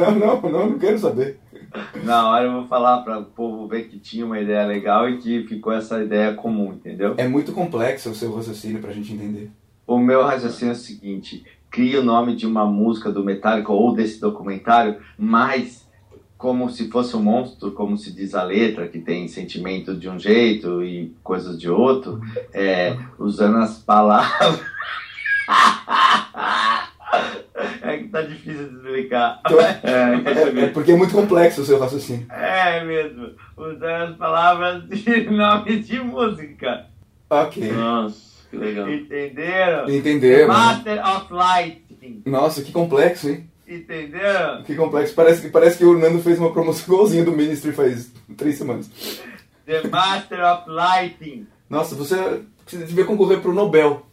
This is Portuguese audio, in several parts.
Não, não, não, não quero saber. Na hora eu vou falar para o povo ver que tinha uma ideia legal e que ficou essa ideia comum, entendeu? É muito complexo o seu raciocínio pra gente entender. O meu raciocínio é o seguinte: cria o nome de uma música do Metallica ou desse documentário, mas como se fosse um monstro, como se diz a letra, que tem sentimento de um jeito e coisas de outro, é, usando as palavras. É tá difícil de explicar. É, quer É, é saber? porque é muito complexo o seu raciocínio. É mesmo, usando as palavras de nome de música. Ok. Nossa, que legal. Entenderam? Entenderam? né? Master of Lighting. Nossa, que complexo, hein? Entenderam? Que complexo. Parece que, parece que o Nando fez uma promoção igualzinha do Ministry faz três semanas. The Master of Lighting. Nossa, você, você devia concorrer pro Nobel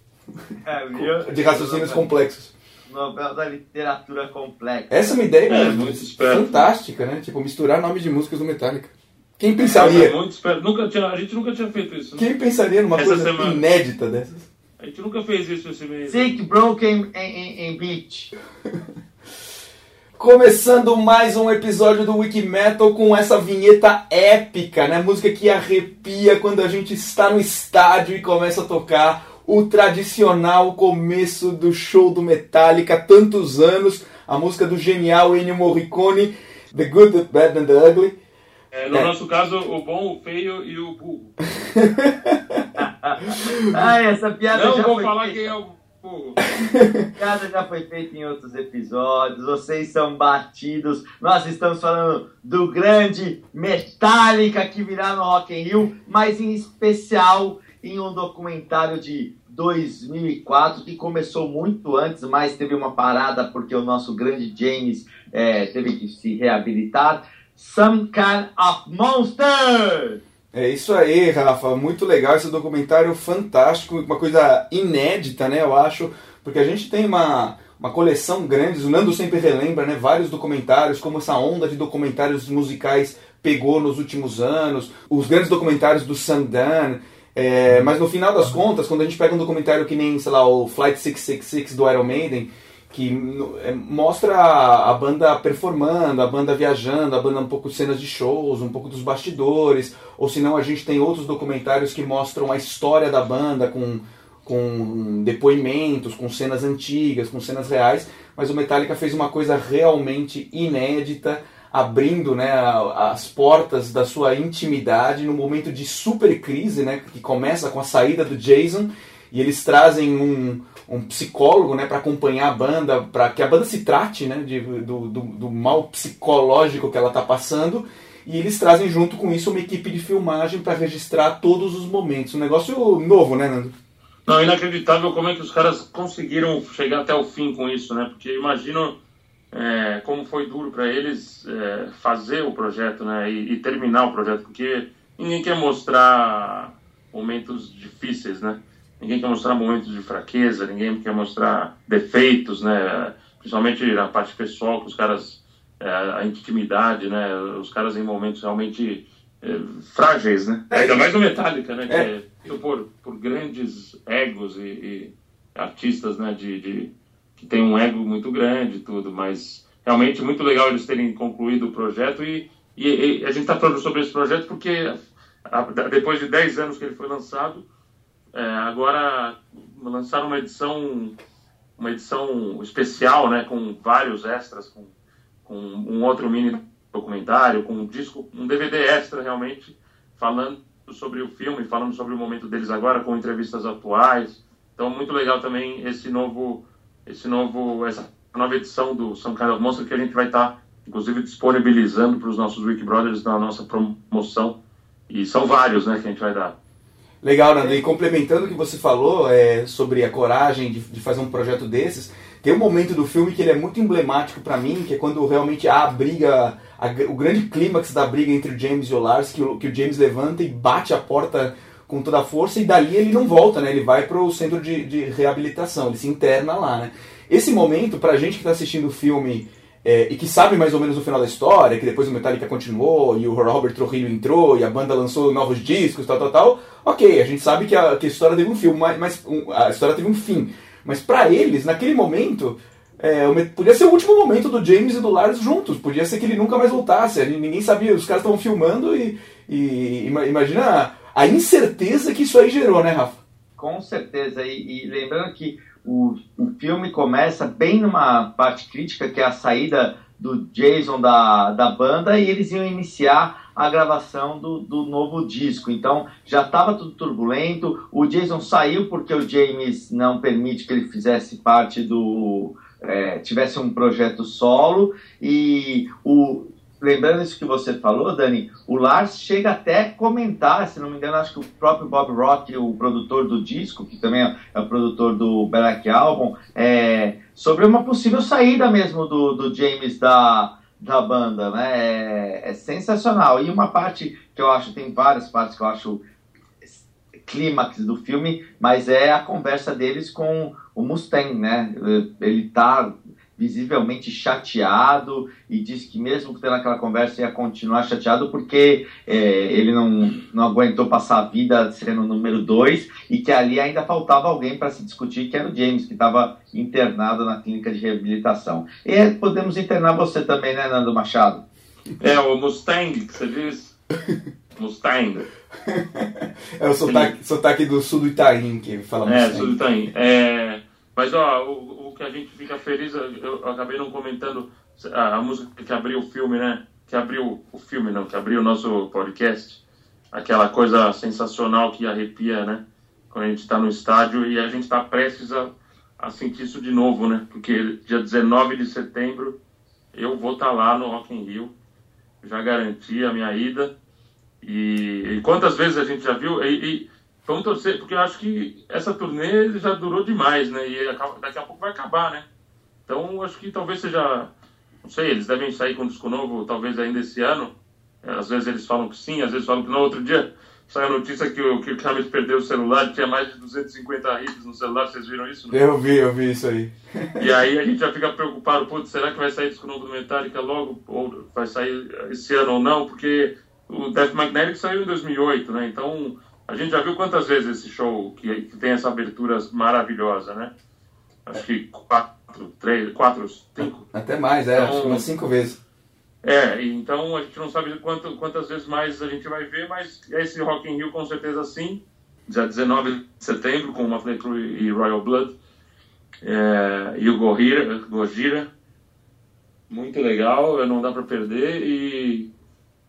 É, viu? de raciocínios complexos. Nobel da Literatura Complexa. Essa é uma ideia É, muito fantástica, né? Tipo, misturar nomes de músicas do Metallica. Quem É pensaria? muito esperto. Nunca tinha, a gente nunca tinha feito isso. né? Quem pensaria numa Essa coisa semana. inédita dessas? A gente nunca fez isso esse mês. Sick Broken em Beach. Começando mais um episódio do Wiki Metal com essa vinheta épica, né? Música que arrepia quando a gente está no estádio e começa a tocar o tradicional começo do show do Metallica há tantos anos, a música do genial Ennio Morricone, The Good, The Bad and The Ugly. É, no É. nosso caso, o bom, o feio e o burro. Ah, essa piada Não já vou foi falar feita. quem é o burro. piada já foi feita em outros episódios, vocês são batidos. Nós estamos falando do grande Metallica que virá no Rock in Rio, mas em especial em um documentário de 2004 que começou muito antes, mas teve uma parada porque o nosso grande James eh, teve que se reabilitar. Some Kind of Monster! É isso aí, Rafa. Muito legal esse documentário fantástico, uma coisa inédita, né? Eu acho, porque a gente tem uma, uma coleção grande. O Nando sempre relembra, né? Vários documentários, como essa onda de documentários musicais pegou nos últimos anos, os grandes documentários do Sandan. É, mas no final das contas, quando a gente pega um documentário que nem, sei lá, o Flight 666 do Iron Maiden, que é, mostra a, a banda performando, a banda viajando, a banda um pouco de cenas de shows, um pouco dos bastidores, ou senão a gente tem outros documentários que mostram a história da banda com, com depoimentos, com cenas antigas, com cenas reais, mas o Metallica fez uma coisa realmente inédita, abrindo né, as portas da sua intimidade num momento de super crise, né, que começa com a saída do Jason, e eles trazem um, um psicólogo né, para acompanhar a banda, para que a banda se trate né, de, do, do, do mal psicológico que ela está passando. E eles trazem junto com isso uma equipe de filmagem para registrar todos os momentos. Um negócio novo, né, Nando? Não, inacreditável como é que os caras conseguiram chegar até o fim com isso, né? Porque imagino é, como foi duro para eles é, fazer o projeto, né? E, e terminar o projeto, porque ninguém quer mostrar momentos difíceis, né? Ninguém quer mostrar momentos de fraqueza, ninguém quer mostrar defeitos, né? Principalmente na parte pessoal, que os caras, é, a intimidade, né? Os caras em momentos realmente é, frágeis, né? Ainda mais no Metallica, né? Que É. é feito por, por grandes egos e, e artistas, né? De, de- que tem um ego muito grande e tudo, mas realmente muito legal eles terem concluído o projeto e, e- e a gente está falando sobre esse projeto porque a- depois de 10 anos que ele foi lançado, é, agora lançaram uma edição uma edição especial, né, com vários extras, com, com um outro mini documentário, com um disco, um DVD extra realmente, falando sobre o filme, falando sobre o momento deles agora, com entrevistas atuais. Então, muito legal também esse novo, esse novo, essa nova edição do Kind of Monster que a gente vai estar, inclusive, disponibilizando para os nossos Wiki Brothers na nossa promoção. E são vários, né, que a gente vai dar. Legal, Nando. E complementando o que você falou é, sobre a coragem de, de fazer um projeto desses, tem um momento do filme que ele é muito emblemático pra mim, que é quando realmente há a briga, a o grande clímax da briga entre o James e o Lars, que o, que o James levanta e bate a porta com toda a força, e dali ele não volta, né? Ele vai pro centro de, de reabilitação, ele se interna lá, né? Esse momento, pra gente que tá assistindo o filme é, e que sabe mais ou menos o final da história, que depois o Metallica continuou e o Robert Trujillo entrou e a banda lançou novos discos, tal, tal, tal. Ok, a gente sabe que a, que a história teve um filme, mas, mas um- a história teve um fim. Mas pra eles, naquele momento, é, podia ser o último momento do James e do Lars juntos. Podia ser que ele nunca mais voltasse. Ninguém sabia, os caras estavam filmando e, e imagina a incerteza que isso aí gerou, né, Rafa? Com certeza. E, e lembrando que o, o filme começa bem numa parte crítica, que é a saída do Jason da, da banda, e eles iam iniciar a gravação do, do novo disco. Então já estava tudo turbulento. O Jason saiu porque o James não permite que ele fizesse parte do. É, tivesse um projeto solo e o lembrando isso que você falou, Dani, o Lars chega até a comentar, se não me engano, acho que o próprio Bob Rock, o produtor do disco, que também é o produtor do Black Album, é, sobre uma possível saída mesmo do, do James da, da banda, né? É, é, sensacional. E uma parte que eu acho, tem várias partes que eu acho clímax do filme, mas é a conversa deles com o Mustang, né? Ele tá visivelmente chateado e disse que mesmo tendo aquela conversa ia continuar chateado porque é, ele não, não aguentou passar a vida sendo o número dois e que ali ainda faltava alguém para se discutir, que era o James, que estava internado na clínica de reabilitação. E podemos internar você também, né, Nando Machado? É, o Mustang, que você diz. Mustang. é o sotaque, sotaque, do sul do Itaim que fala Mustang. É, sul do Itaim. É, mas, ó, o, que a gente fica feliz, eu, acabei não comentando a, a, música que abriu o filme, né? Que abriu o filme, não, que abriu o nosso podcast. Aquela coisa sensacional que arrepia, né? Quando a gente está no estádio e a gente está prestes a, a sentir isso de novo, né? Porque dia 19 de setembro eu vou estar tá lá no Rock in Rio. Já garanti a minha ida. E, e quantas vezes a gente já viu? E, e, Vamos torcer, porque eu acho que essa turnê já durou demais, né? E daqui a pouco vai acabar, né? Então, acho que talvez seja. Não sei, eles devem sair com um disco novo, talvez ainda esse ano. É, às vezes eles falam que sim, às vezes falam que não. Outro dia saiu a notícia que o Kirk Hammett perdeu o celular, tinha mais de 250 hits no celular, vocês viram isso? Né? Eu vi, eu vi isso aí. E aí a gente já fica preocupado, putz, será que vai sair disco novo do Metallica logo? Ou vai sair esse ano ou não? Porque o Death Magnetic saiu em 2008, né? Então a gente já viu quantas vezes esse show que, que tem essa abertura maravilhosa, né? Acho que quatro, três, quatro, cinco. Até mais, é, então, acho que umas cinco vezes. É, então a gente não sabe quanto, quantas vezes mais a gente vai ver, mas esse Rock in Rio com certeza sim. Dia 19 de setembro, com uma Crew e Royal Blood. É, e o Gojira, Gojira. Muito legal, não dá pra perder. E.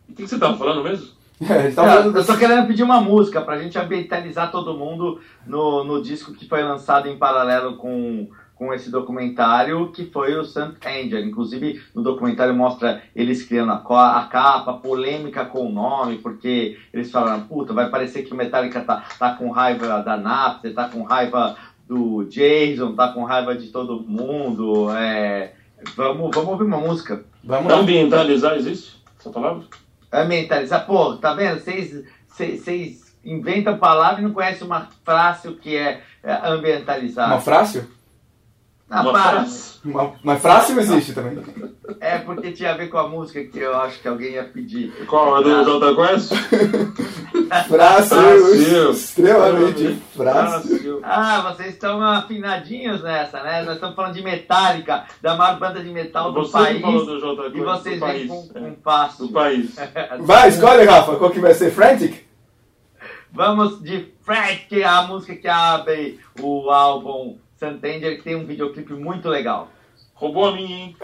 O que, que você estava falando mesmo? É, tá eu, eu tô querendo pedir uma música pra gente ambientalizar todo mundo no, no disco que foi lançado em paralelo com, com esse documentário, que foi o Saint Angel. Inclusive, no documentário mostra eles criando a, a capa, polêmica com o nome, porque eles falaram, puta, vai parecer que o Metallica tá, tá com raiva da Napster, tá com raiva do Jason, tá com raiva de todo mundo. É... Vamos, vamos ouvir uma música. Vamos Ambientalizar existe essa palavra? Ambientalizar. Pô, tá vendo? Vocês inventam palavra e não conhecem uma frase que é, é ambientalizar. Uma frase? Ah, uma para. Frase. Uma, uma frase não existe também. É porque tinha a ver com a música que eu acho que alguém ia pedir. Qual? A do Jota Quest? Frácil. Extremamente frácil. Ah, vocês estão afinadinhos nessa, né? Nós estamos falando de Metallica, da maior banda de metal do Você país. Falou do Jota Quest, e vocês vêm com, com é. fácil. Do país. Vai, escolhe, Rafa. Qual que vai ser? Frantic? Vamos de Frantic, a música que abre o álbum Santander, que tem um videoclipe muito legal. Roubou a minha, hein?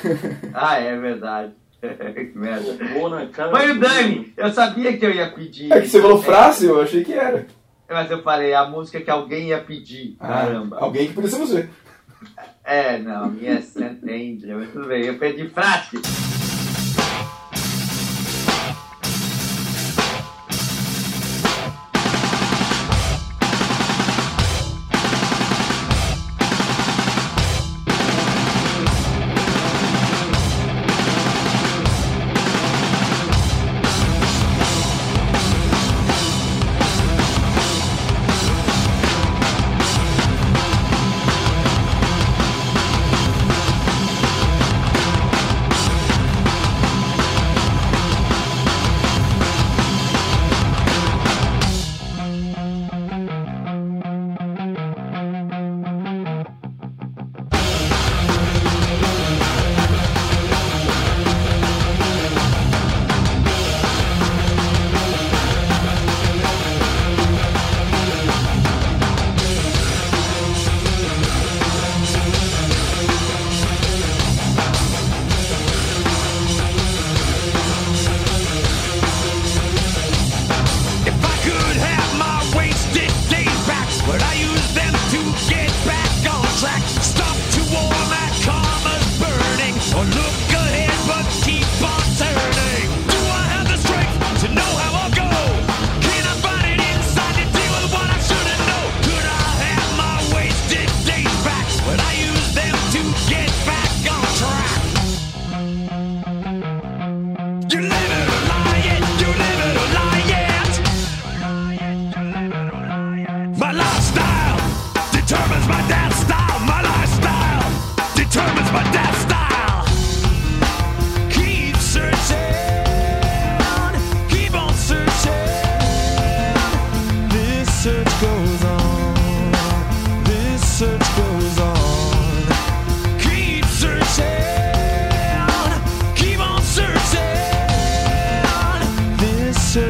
ah, é verdade. que merda. Roubou na cara. Foi o Dani! Eu sabia que eu ia pedir. É que você falou frase, eu achei que era. Mas eu falei, a música que alguém ia pedir. Ah, Caramba. Alguém que podia ser você. É, não, a minha é Santander, mas tudo bem. Eu pedi frase.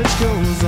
Let's go.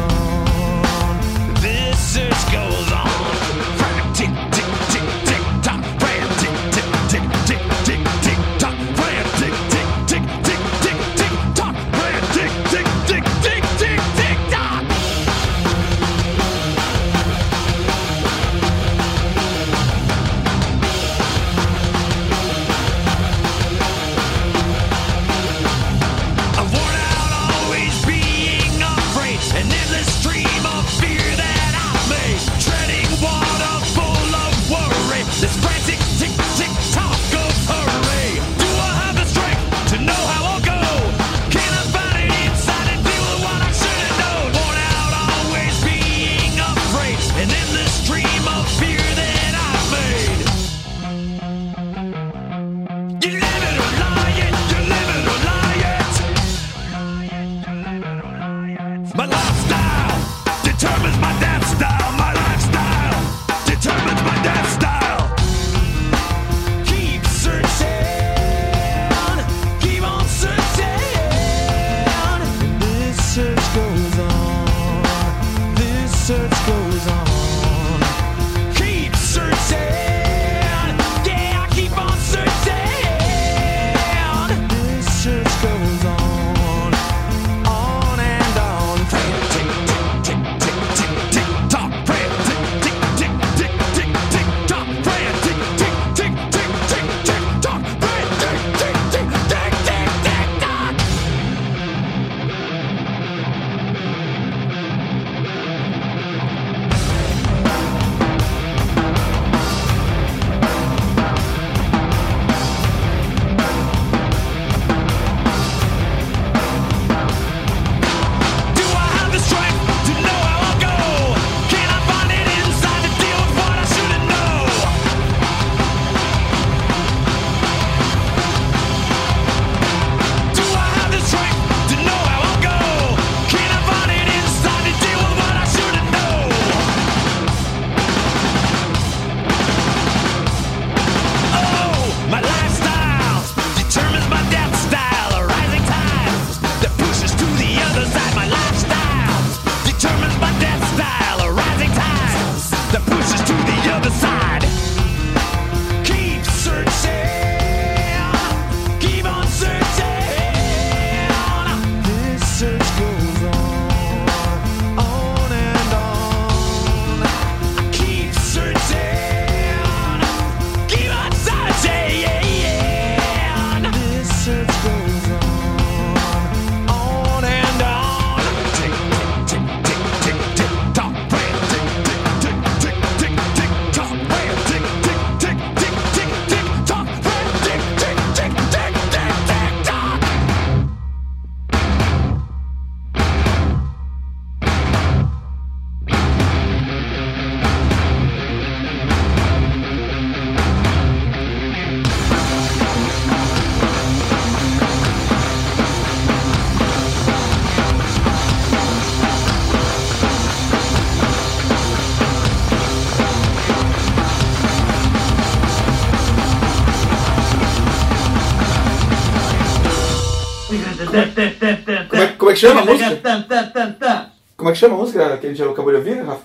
É, como é que chama a música? Como é que chama a música que a gente acabou de ouvir, Rafa?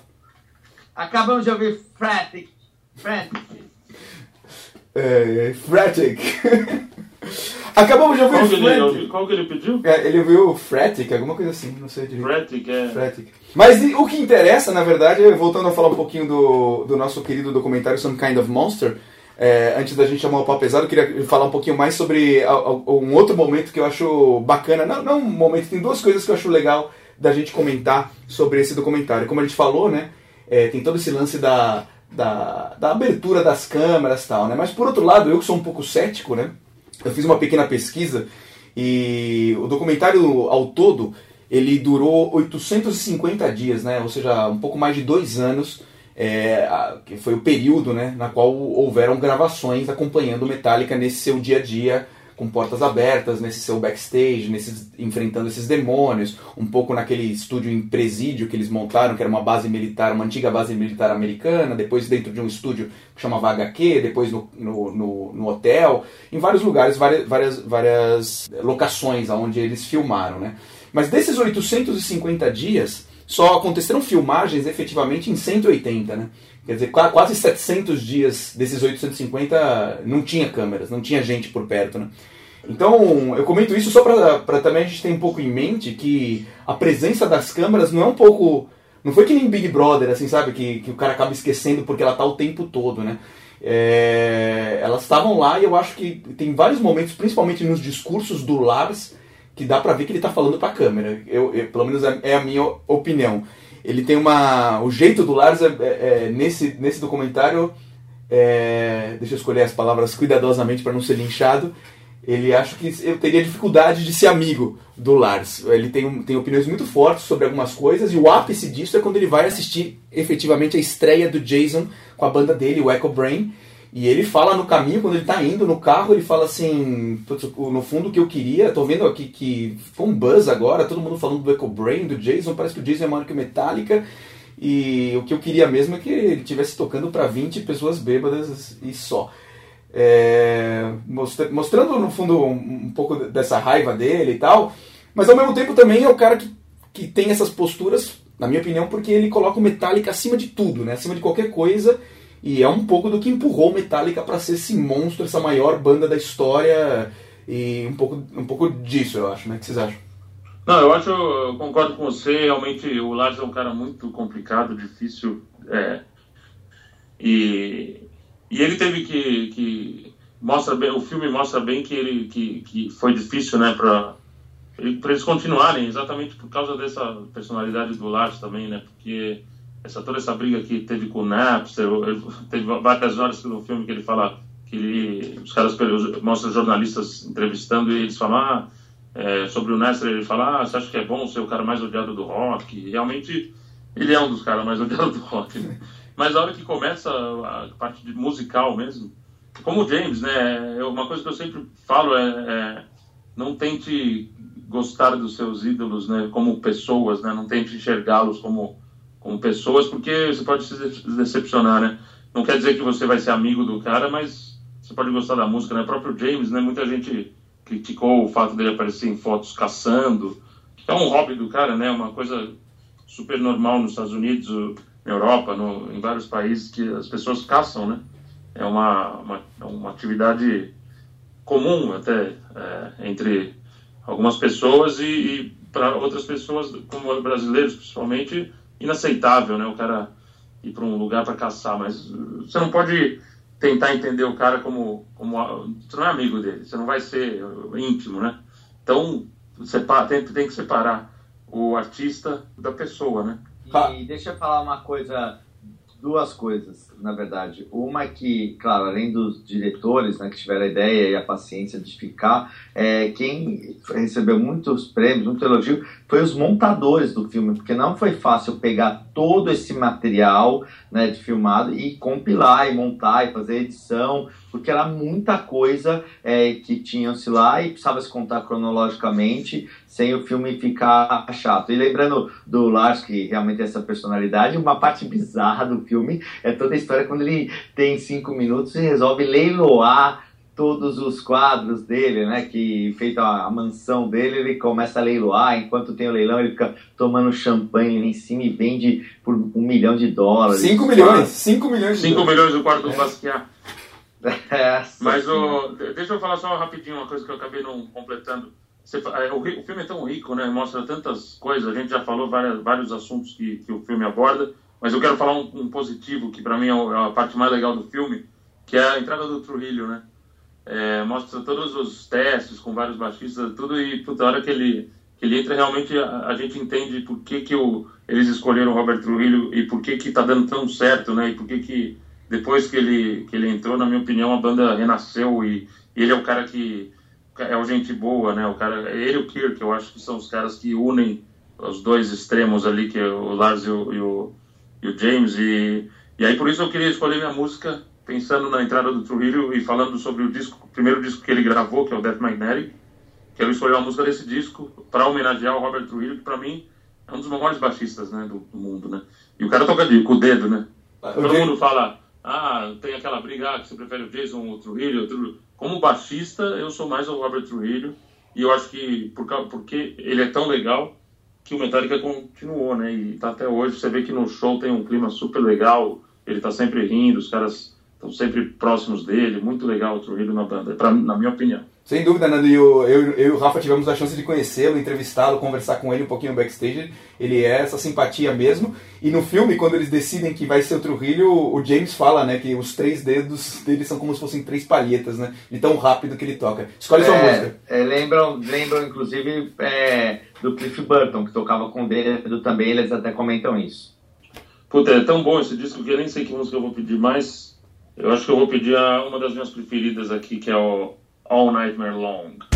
Acabamos de ouvir Frantic. Frantic. É, Fratic. Acabamos de ouvir Qual que, ele, Frantic. qual que ele pediu? É, ele ouviu Fratic, alguma coisa assim, não sei direito. Fratic, é. Fratic. Mas e- o que interessa, na verdade, é, voltando a falar um pouquinho do, do nosso querido documentário Some Kind of Monster, é, antes da gente chamar o pau pesado, eu queria falar um pouquinho mais sobre um outro momento que eu acho bacana. Não, não um momento, tem duas coisas que eu acho legal da gente comentar sobre esse documentário. Como a gente falou, né? é, tem todo esse lance da, da, da abertura das câmeras e tal, né? Mas por outro lado, eu que sou um pouco cético, né? Eu fiz uma pequena pesquisa e o documentário ao todo ele durou 850 dias, né? Ou seja, um pouco mais de dois anos, é, que foi o período, né, na qual houveram gravações acompanhando Metallica nesse seu dia a dia, com portas abertas, nesse seu backstage, nesses, enfrentando esses demônios, um pouco naquele estúdio em presídio que eles montaram, que era uma base militar, uma antiga base militar americana, depois dentro de um estúdio que chamava HQ, depois no, no, no, no hotel, em vários lugares, várias, várias, várias locações onde eles filmaram, né? Mas desses 850 dias, só aconteceram filmagens efetivamente em 180, né? Quer dizer, qua- quase 700 dias desses 850 não tinha câmeras, não tinha gente por perto, né? Então, eu comento isso só para também a gente ter um pouco em mente que a presença das câmeras não é um pouco. Não foi que nem Big Brother, assim, sabe? Que, que o cara acaba esquecendo porque ela tá o tempo todo, né? É, elas estavam lá e eu acho que tem vários momentos, principalmente nos discursos do Lars, que dá pra ver que ele tá falando pra câmera. Eu, eu- pelo menos é é a minha opinião. Ele tem uma. O jeito do Lars é, é- é- nesse, nesse documentário. é, deixa eu escolher as palavras cuidadosamente para não ser linchado. Ele acho que eu teria dificuldade de ser amigo do Lars. Ele tem, tem opiniões muito fortes sobre algumas coisas, e o ápice disso é quando ele vai assistir efetivamente a estreia do Jason com a banda dele, o Echo Brain. E ele fala no caminho, quando ele tá indo no carro, ele fala assim: "Putz, o- no fundo o que eu queria, tô vendo aqui que foi um buzz agora, todo mundo falando do Echo Brain, do Jason, parece que o Jason é maior que o Metallica. E o que eu queria mesmo é que ele estivesse tocando para 20 pessoas bêbadas e só. É, mostra- mostrando no fundo um, um pouco dessa raiva dele e tal, mas ao mesmo tempo também é o cara que, que tem essas posturas, na minha opinião, porque ele coloca o Metallica acima de tudo, né? acima de qualquer coisa, e é um pouco do que empurrou Metallica para ser esse monstro, essa maior banda da história, e um pouco, um pouco disso, eu acho, né? O que vocês acham? Não, eu acho, eu concordo com você. Realmente, o Lars é um cara muito complicado, difícil. é, e, e ele teve que, que mostra bem, o filme mostra bem que ele que, que foi difícil, né, para para eles continuarem, exatamente por causa dessa personalidade do Lars também, né, porque essa toda essa briga que teve com o Napster, teve várias horas no filme que ele fala que ele, os caras mostram jornalistas entrevistando e eles falam ah, é, sobre o Napster, ele fala, ah, você acha que é bom ser o cara mais odiado do rock? E realmente, ele é um dos caras mais odiados do rock, né? Mas a hora que começa a parte musical mesmo, como o James, né? eu- Uma coisa que eu sempre falo é, é não tente gostar dos seus ídolos, né? Como pessoas, né? Não tente enxergá-los como como pessoas, porque você pode se de- decepcionar, né? Não quer dizer que você vai ser amigo do cara, mas você pode gostar da música, né? O próprio James, né? Muita gente criticou o fato dele aparecer em fotos caçando, que é um hobby do cara, né? Uma coisa super normal nos Estados Unidos, na Europa, no, em vários países que as pessoas caçam, né? É uma, uma, é uma atividade comum até é, entre algumas pessoas e, e para outras pessoas, como brasileiros principalmente, inaceitável, né? O cara ir para um lugar para caçar, mas você não pode tentar entender o cara como, como você não é amigo dele, você não vai ser íntimo, né? Então separa, tem, tem que separar o artista da pessoa, né? E deixa eu falar uma coisa, duas coisas, na verdade. Uma é que, claro, além dos diretores né, que tiveram a ideia e a paciência de ficar, é, quem recebeu muitos prêmios, muito elogio, foi os montadores do filme, porque não foi fácil pegar todo esse material né, de filmado e compilar e montar e fazer edição, porque era muita coisa é, que tinham-se lá e precisava se contar cronologicamente sem o filme ficar chato. E lembrando do Lars, que realmente tem essa personalidade, uma parte bizarra do filme é toda a história quando ele tem cinco minutos e resolve leiloar todos os quadros dele, né? Que feito a, a, mansão dele, ele começa a leiloar. Enquanto tem o leilão, ele fica tomando champanhe em cima e vende por um milhão de dólares. Cinco milhões, cinco milhões. Cinco milhões do quarto do é. Basquiat. Mas o, deixa eu falar só rapidinho uma coisa que eu acabei não completando. Você, é, o, o, filme é tão rico, né? Mostra tantas coisas. A gente já falou várias, vários assuntos que, que o filme aborda. Mas eu quero falar um, um positivo que para mim é, é a parte mais legal do filme, que é a entrada do Trujillo, né? é, mostra todos os testes com vários baixistas, tudo, e puta, a hora que ele, que ele entra, realmente a, a gente entende por que, que o, eles escolheram o Robert Trujillo e por que que tá dando tão certo, né? E por que que depois que ele, que ele entrou, na minha opinião, a banda renasceu e, e ele é o cara que é o gente boa, né? O cara, ele e o Kirk, eu acho que são os caras que unem os dois extremos ali, que é o Lars e o, e o, e o James, e, e aí por isso eu queria escolher minha música pensando na entrada do Trujillo e falando sobre o disco, o primeiro disco que ele gravou, que é o Death Magnetic, que ele escolheu a música desse disco para homenagear o Robert Trujillo, que para mim é um dos maiores baixistas né, do, do, mundo, né? E o cara toca de, com o dedo, né? Ah, Todo mundo fala, ah, tem aquela briga ah, que você prefere o Jason ou o Trujillo, o Trujillo. Como baixista, eu sou mais o Robert Trujillo, e eu acho que por, porque ele é tão legal que o Metallica continuou, né? E tá até hoje, você vê que no show tem um clima super legal, ele tá sempre rindo, os caras estão sempre próximos dele, muito legal o Trujillo na banda, pra, na minha opinião. Sem dúvida, Nando, eu, eu, eu e o Rafa tivemos a chance de conhecê-lo, entrevistá-lo, conversar com ele um pouquinho no backstage. Ele é essa simpatia mesmo. E no filme, quando eles decidem que vai ser o Trujillo, o James fala, né, que os três dedos dele são como se fossem três palhetas, né, de tão rápido que ele toca. Escolhe sua é, música. É, lembram, lembram, inclusive, é, do Cliff Burton, que tocava com o dedo também, eles até comentam isso. Puta, é tão bom esse disco que eu nem sei que música eu vou pedir mais. Eu acho que eu vou pedir uma das minhas preferidas aqui, que é o All Nightmare Long.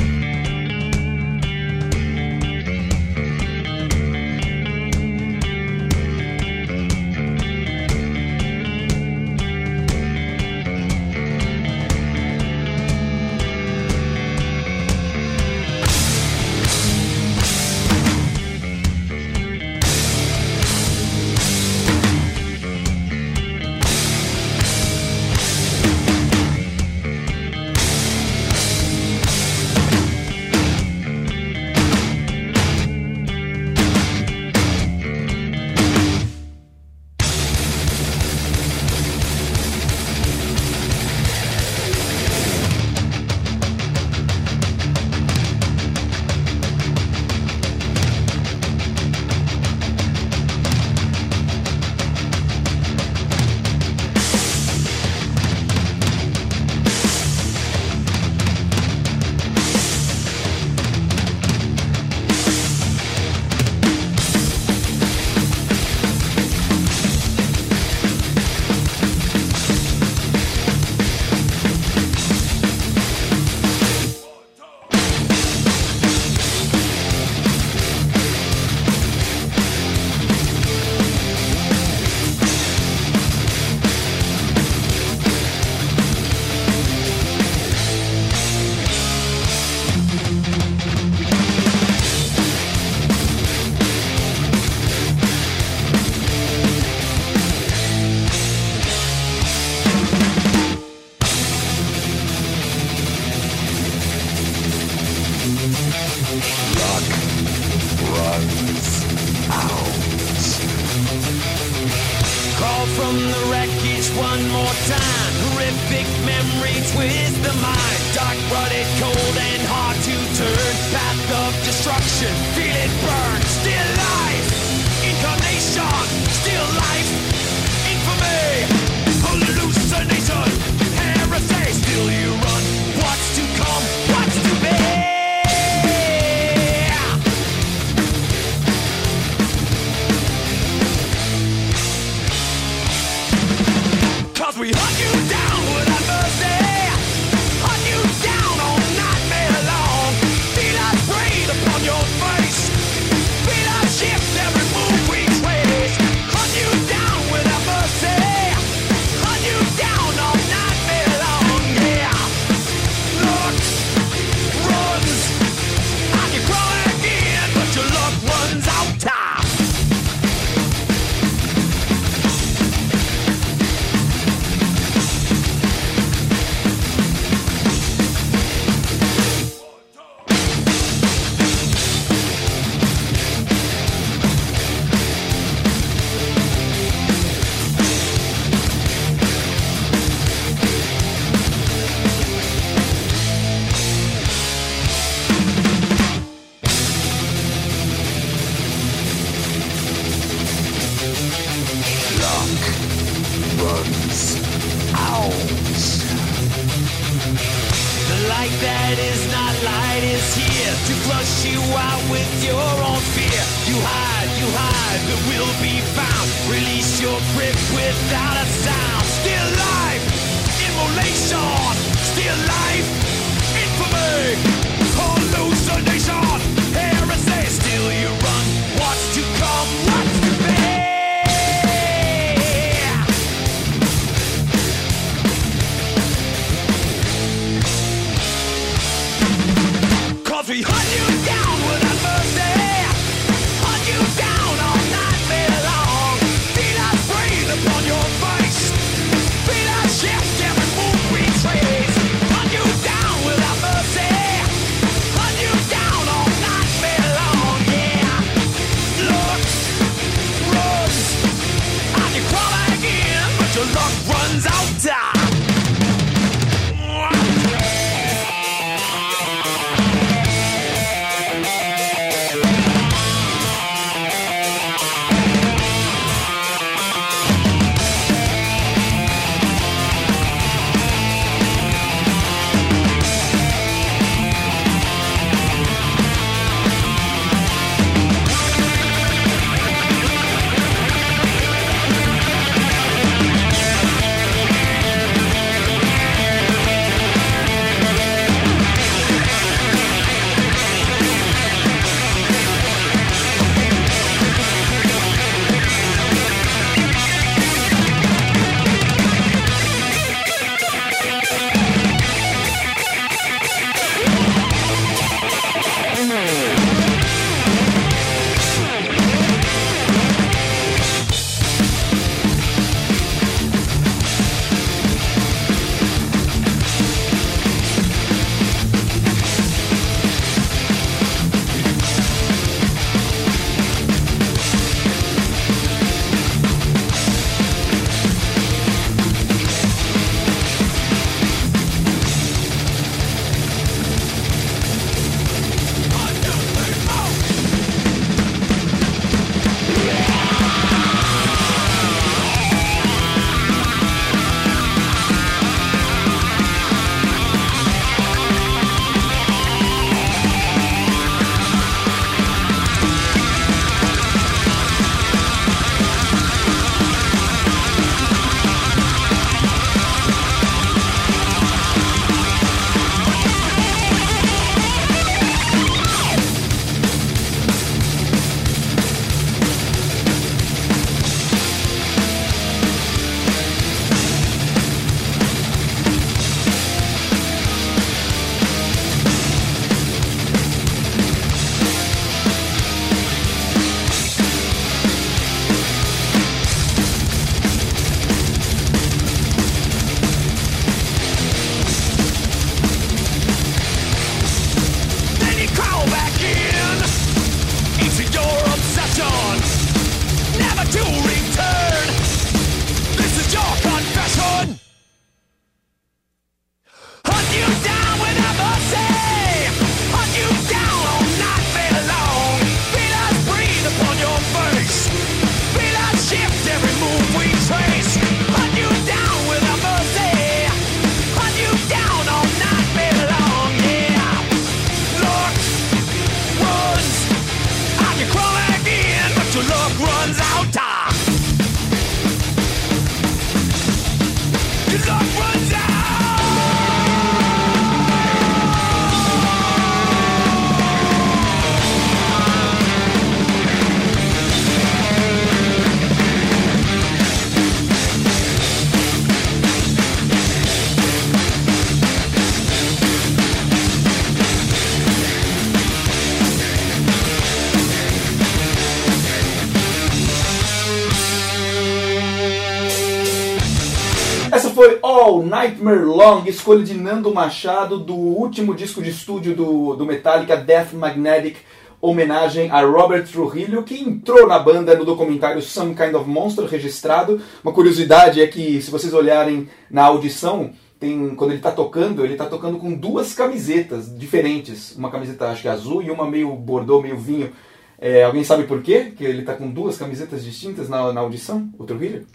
Nightmare Long, escolha de Nando Machado do último disco de estúdio do, do Metallica, Death Magnetic, homenagem a Robert Trujillo, que entrou na banda no documentário Some Kind of Monster, registrado. Uma curiosidade é que, se vocês olharem na audição, tem, quando ele está tocando, ele está tocando com duas camisetas diferentes. Uma camiseta, acho que azul, e uma meio bordô, meio vinho. É, alguém sabe por quê? Que ele está com duas camisetas distintas na, na audição, o Trujillo?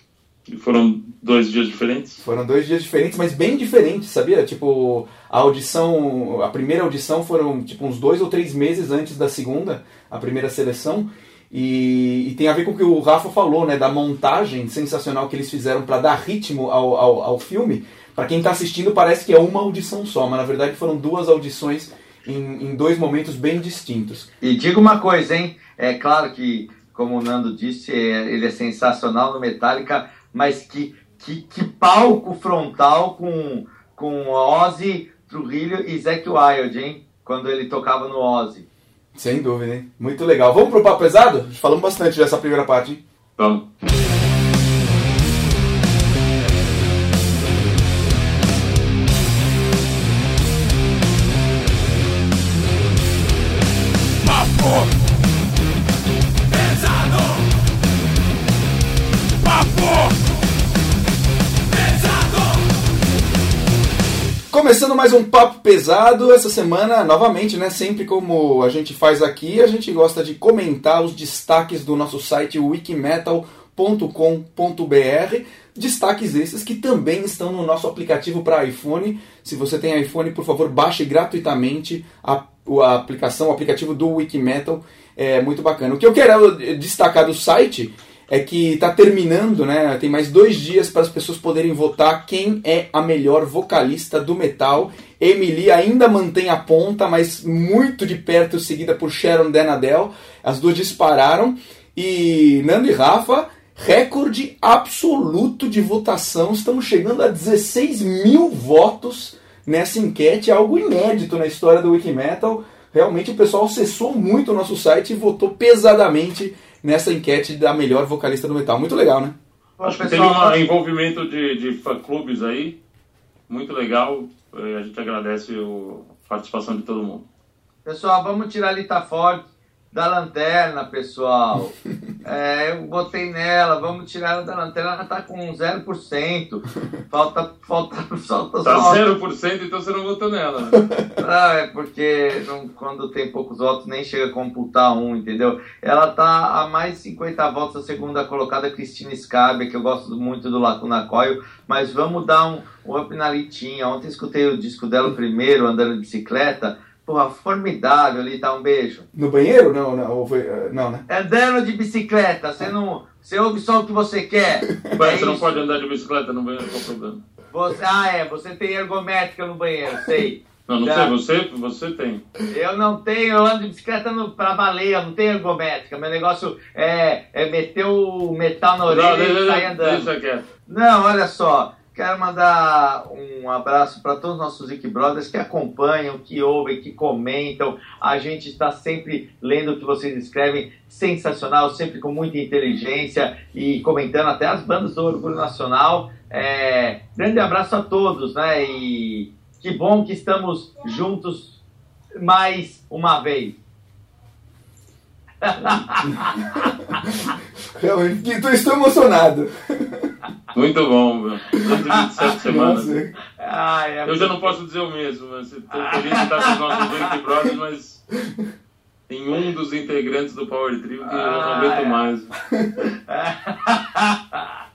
Foram dois dias diferentes? Foram dois dias diferentes, mas bem diferentes, sabia? Tipo, a audição, a primeira audição foram tipo uns dois ou três meses antes da segunda, a primeira seleção. E, e tem a ver com o que o Rafa falou, né? Da montagem sensacional que eles fizeram para dar ritmo ao, ao, ao filme. Para quem tá assistindo, parece que é uma audição só, mas na verdade foram duas audições em, em dois momentos bem distintos. E diga uma coisa, hein? É claro que, como o Nando disse, é- ele é sensacional no Metallica, mas que, que, que palco frontal com, com Ozzy, Trujillo e Zac Wild, hein? Quando ele tocava no Ozzy. Sem dúvida, hein? Muito legal. Vamos pro papo pesado? Falamos bastante dessa primeira parte, hein? Vamos. Começando mais um papo pesado essa semana, novamente, né? Sempre como a gente faz aqui, a gente gosta de comentar os destaques do nosso site wikimetal.com.br. Destaques esses que também estão no nosso aplicativo para iPhone. Se você tem iPhone, por favor, baixe gratuitamente a, a aplicação, o aplicativo do Wikimetal. É muito bacana. O que eu quero destacar do site é que está terminando, né? Tem mais dois dias para as pessoas poderem votar quem é a melhor vocalista do metal. Emily ainda mantém a ponta, mas muito de perto, seguida por Sharon Denadel. As duas dispararam. E Nando e Rafa, recorde absoluto de votação. Estamos chegando a 16 mil votos nessa enquete, algo inédito na história do Wikimetal. Realmente o pessoal acessou muito o nosso site e votou pesadamente nessa enquete da melhor vocalista do metal. Muito legal, né? Acho que Pessoal, teve um envolvimento de, de fã-clubes aí, muito legal. Eh, A gente agradece a participação de todo mundo. Pessoal, vamos tirar a Lita Ford da lanterna, pessoal. É, eu botei nela, vamos tirar ela da lanterna, ela tá com 0%. Falta, falta, falta Tá só. 0%, então você não votou nela. Ah, é porque não- quando tem poucos votos nem chega a computar um, entendeu? Ela tá a mais de 50 votos a segunda colocada, Cristina Scarbe, que eu gosto muito do Lacuna Coil, mas vamos dar um, um up na Litinha. Ontem escutei o disco dela primeiro, andando de bicicleta. Porra, formidável, Lita, um beijo. No banheiro? Não, não, ou foi- eh, não né? Andando de bicicleta, você não. Você ouve só o que você quer. Mas É você não pode andar de bicicleta no banheiro, qual o problema? Você- ah, é, você tem ergométrica no banheiro, sei. Não, não Já. sei, você, você tem. Eu não tenho, eu ando de bicicleta no, pra baleia, não tenho ergométrica. Meu negócio é, é meter o metal na Não, orelha deixa, e sair andando. deixa quieto. Não, olha só. Quero mandar um abraço para todos os nossos Wiki Brothers que acompanham, que ouvem, que comentam. A gente está sempre lendo o que vocês escrevem, sensacional, sempre com muita inteligência e comentando até as bandas do Orgulho Nacional. É, grande abraço a todos, né? E que bom que estamos juntos mais uma vez. Realmente, estou emocionado. Muito bom, meu. 127 semanas. Ai, é Eu já não posso dizer o mesmo, mas estou feliz de estar com os nossos Wiki Brothers, mas tem um dos integrantes do Power Trio que eu não Ah, aguento é. mais.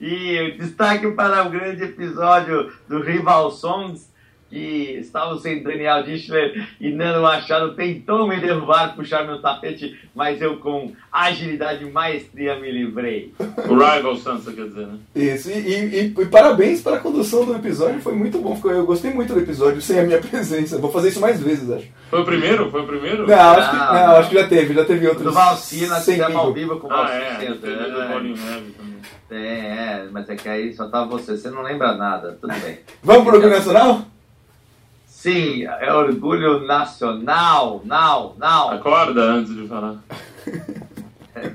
e o destaque para o grande episódio do Rival Songs, que estava sem Daniel Dischler e Nando Machado tentou me derrubar, puxar meu tapete, mas eu com agilidade e maestria me livrei. O Rival você quer dizer, né? Isso, e, e- e- e parabéns pela condução do episódio, foi muito bom. Ficou, eu gostei muito do episódio sem a minha presença. Vou fazer isso mais vezes, acho. Foi o primeiro? Foi o primeiro? Não, acho que, Não, não, acho que já teve, já teve outros. Do Valci, nós sem fizemos ao mil. vivo com o Ah, Valci é. Do. Paulinho Heavy também. É, é, mas é que aí só tava você, você não lembra nada, tudo bem. Vamos pro Orgulho Nacional? Sim, é orgulho nacional, now, now. Acorda antes de falar.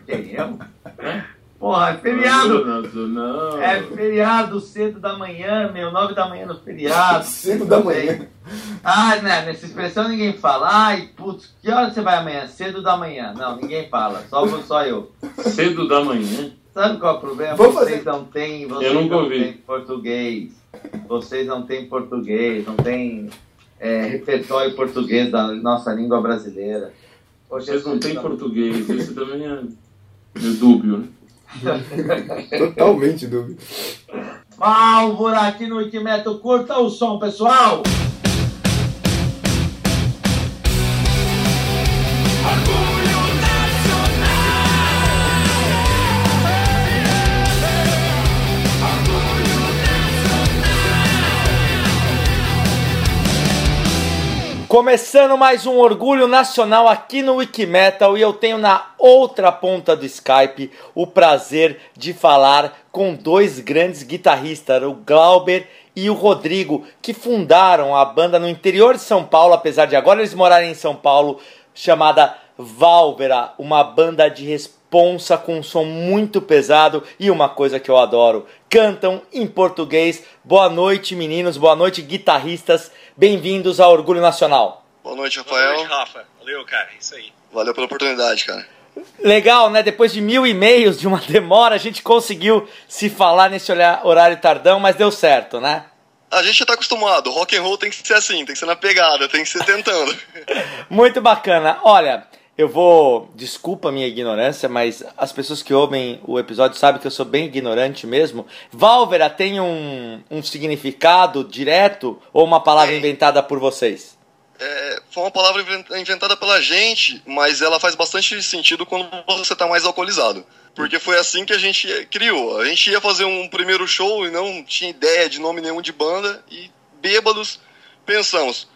Quem, eu? É? Porra, é feriado. Não. É feriado cedo da manhã, meu, nove da manhã no feriado. Cedo da manhã. Ah, né, nessa expressão ninguém fala. Ai, putz, que hora você vai amanhã? Cedo da manhã. Não, ninguém fala, só, só eu. Cedo da manhã. Sabe qual é o problema? Vamos vocês fazer- não têm, vocês nunca não ouvi. têm português. Vocês não têm português, não têm é, repertório português da nossa língua brasileira. Poxa, Vocês não têm português. Isso também é meio dúbio, né? Totalmente dúvida. Pálvora aqui no Wikimetal. Curta o som, pessoal! Começando mais um Orgulho Nacional aqui no Wikimetal e eu tenho na outra ponta do Skype o prazer de falar com dois grandes guitarristas, o Glauber e o Rodrigo, que fundaram a banda no interior de São Paulo, apesar de agora eles morarem em São Paulo, chamada Válvera, uma banda de responsa com um som muito pesado e uma coisa que eu adoro, cantam em português. Boa noite, meninos, boa noite, guitarristas. Bem-vindos ao Orgulho Nacional. Boa noite, Boa Rafael. noite, Rafa. Valeu, cara. Isso aí. Valeu pela oportunidade, cara. Legal, né? Depois de mil e-mails de uma demora, a gente conseguiu se falar nesse olhar- horário tardão, mas deu certo, né? A gente já tá acostumado. Rock and roll tem que ser assim, tem que ser na pegada, tem que ser tentando. Muito bacana. Olha, eu vou. Desculpa a minha ignorância, mas as pessoas que ouvem o episódio sabem que eu sou bem ignorante mesmo. Válvera tem um, um significado direto ou uma palavra inventada por vocês? É, foi uma palavra inven- inventada pela gente, mas ela faz bastante sentido quando você tá mais alcoolizado. Porque foi assim que a gente criou. A gente ia fazer um primeiro show e não tinha ideia de nome nenhum de banda, e bêbados pensamos.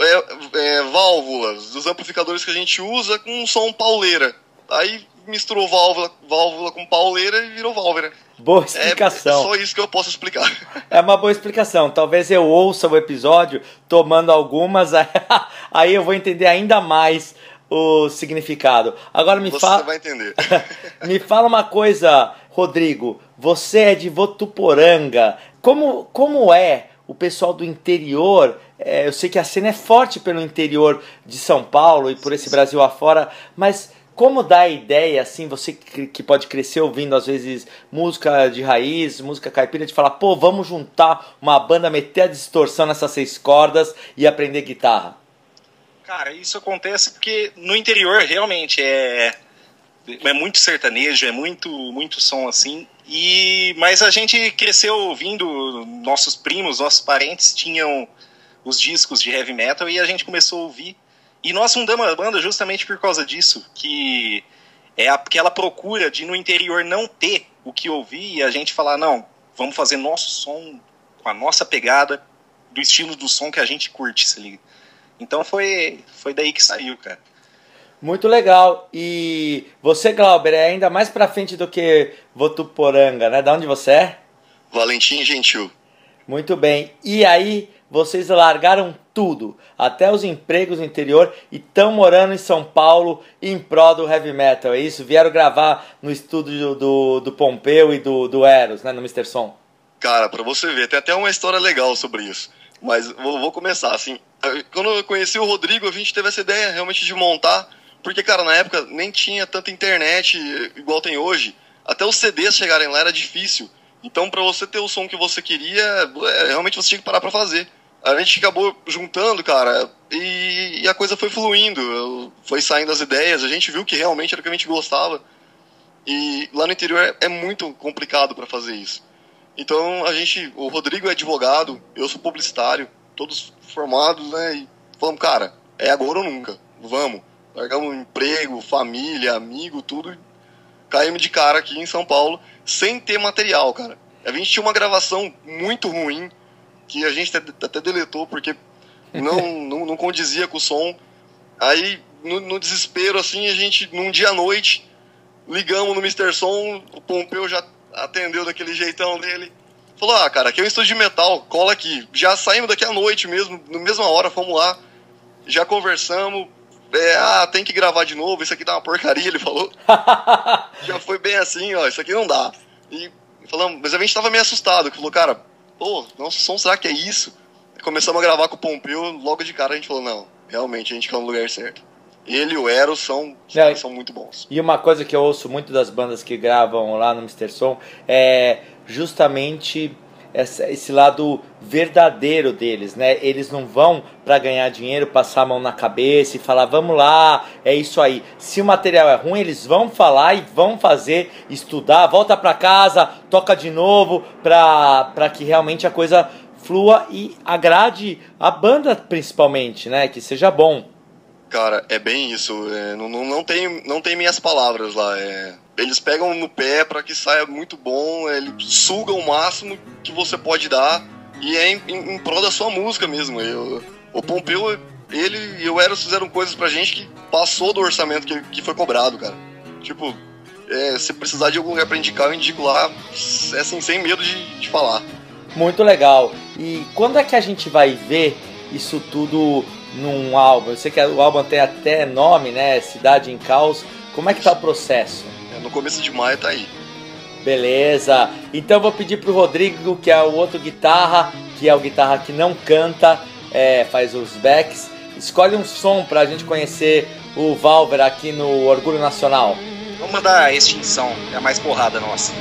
É, é, válvulas, dos amplificadores que a gente usa com um som pauleira. Aí misturou válvula, válvula com pauleira e virou válvera. Boa É, é explicação. só isso que eu posso explicar. É uma boa explicação. Talvez eu ouça o episódio tomando algumas, aí eu vou entender ainda mais o significado. Agora me Você fala. vai entender. Me fala uma coisa, Rodrigo. Você é de Votuporanga. Como, como é o pessoal do interior? É, eu sei que a cena é forte pelo interior de São Paulo e por esse Brasil afora, mas como dá a ideia, assim, você que pode crescer ouvindo às vezes música de raiz, música caipira, de falar, pô, vamos juntar uma banda, meter a distorção nessas seis cordas e aprender guitarra? Cara, isso acontece porque no interior realmente é é muito sertanejo, é muito muito som assim. E mas a gente cresceu ouvindo nossos primos, nossos parentes tinham os discos de heavy metal e a gente começou a ouvir. E nós fundamos a banda justamente por causa disso, que é aquela procura de no interior não ter o que ouvir e a gente falar, não, vamos fazer nosso som com a nossa pegada, do estilo do som que a gente curte, se liga. Então foi, foi daí que saiu, cara. Muito legal. E você, Glauber, é ainda mais pra frente do que Votuporanga, né? Da onde você é? Valentim Gentil. Muito bem. E aí, vocês largaram tudo, até os empregos no interior, e estão morando em São Paulo em prol do heavy metal, é isso? Vieram gravar no estúdio do, do Pompeu e do, do Eros, né? No Mr. Som. Cara, pra você ver, tem até uma história legal sobre isso. Mas vou, vou começar, assim. Quando eu conheci o Rodrigo, a gente teve essa ideia realmente de montar. Porque, cara, na época nem tinha tanta internet igual tem hoje. Até os CDs chegarem lá era difícil. Então, pra você ter o som que você queria, eh, realmente você tinha que parar pra fazer. A gente acabou juntando, cara, e, e a coisa foi fluindo. Foi saindo as ideias, a gente viu que realmente era o que a gente gostava. E lá no interior é, é muito complicado pra fazer isso. Então a gente, o Rodrigo é advogado, eu sou publicitário, todos formados, né? E falamos, cara, é agora ou nunca, vamos. Largamos emprego, família, amigo, tudo. Caímos de cara aqui em São Paulo, sem ter material, cara. A gente tinha uma gravação muito ruim, que a gente até, deletou, porque não, não, não condizia com o som. Aí, no, no desespero, assim, a gente, num dia à noite, ligamos no Mr. Som, o Pompeu já atendeu daquele jeitão dele. Falou, ah, cara, aqui é um estúdio de metal, cola aqui. Já saímos daqui à noite mesmo, na mesma hora, fomos lá, já conversamos. É, ah, tem que gravar de novo, isso aqui tá uma porcaria, ele falou. já foi bem assim, ó, isso aqui não dá. E falamos, mas a gente tava meio assustado, que falou, cara, pô, nosso som será que é isso? Começamos a gravar com o Pompeu, logo de cara a gente falou, não, realmente a gente caiu no lugar certo. Ele e o Eros são, Não, são muito bons. E uma coisa que eu ouço muito das bandas que gravam lá no Mr. Som é justamente esse lado verdadeiro deles, né? Eles não vão para ganhar dinheiro, passar a mão na cabeça e falar, vamos lá, é isso aí. Se o material é ruim, eles vão falar e vão fazer, estudar, volta para casa, toca de novo, para que realmente a coisa flua e agrade a banda principalmente, né? Que seja bom. Cara, é bem isso. é, não, não, não, tem, não tem minhas palavras lá. é. eles pegam no pé pra que saia muito bom, é, eles sugam o máximo que você pode dar e é em, em, em prol da sua música mesmo. Eu, o Pompeu, ele e o Eros fizeram coisas pra gente que passou do orçamento que, que foi cobrado, cara. Tipo, é, se precisar de algum lugar pra indicar, eu indico lá, é assim, sem medo de, de falar. Muito legal. E quando é que a gente vai ver isso tudo num álbum? Eu sei que o álbum tem até nome, né? Cidade em Caos. Como é que tá o processo? É, no começo de maio tá aí. Beleza. Então eu vou pedir pro Rodrigo, que é o outro guitarra, que é o guitarra que não canta, é, faz os backs. Escolhe um som pra gente conhecer o Valver aqui no Orgulho Nacional. Vamos mandar a extinção, é a mais porrada nossa.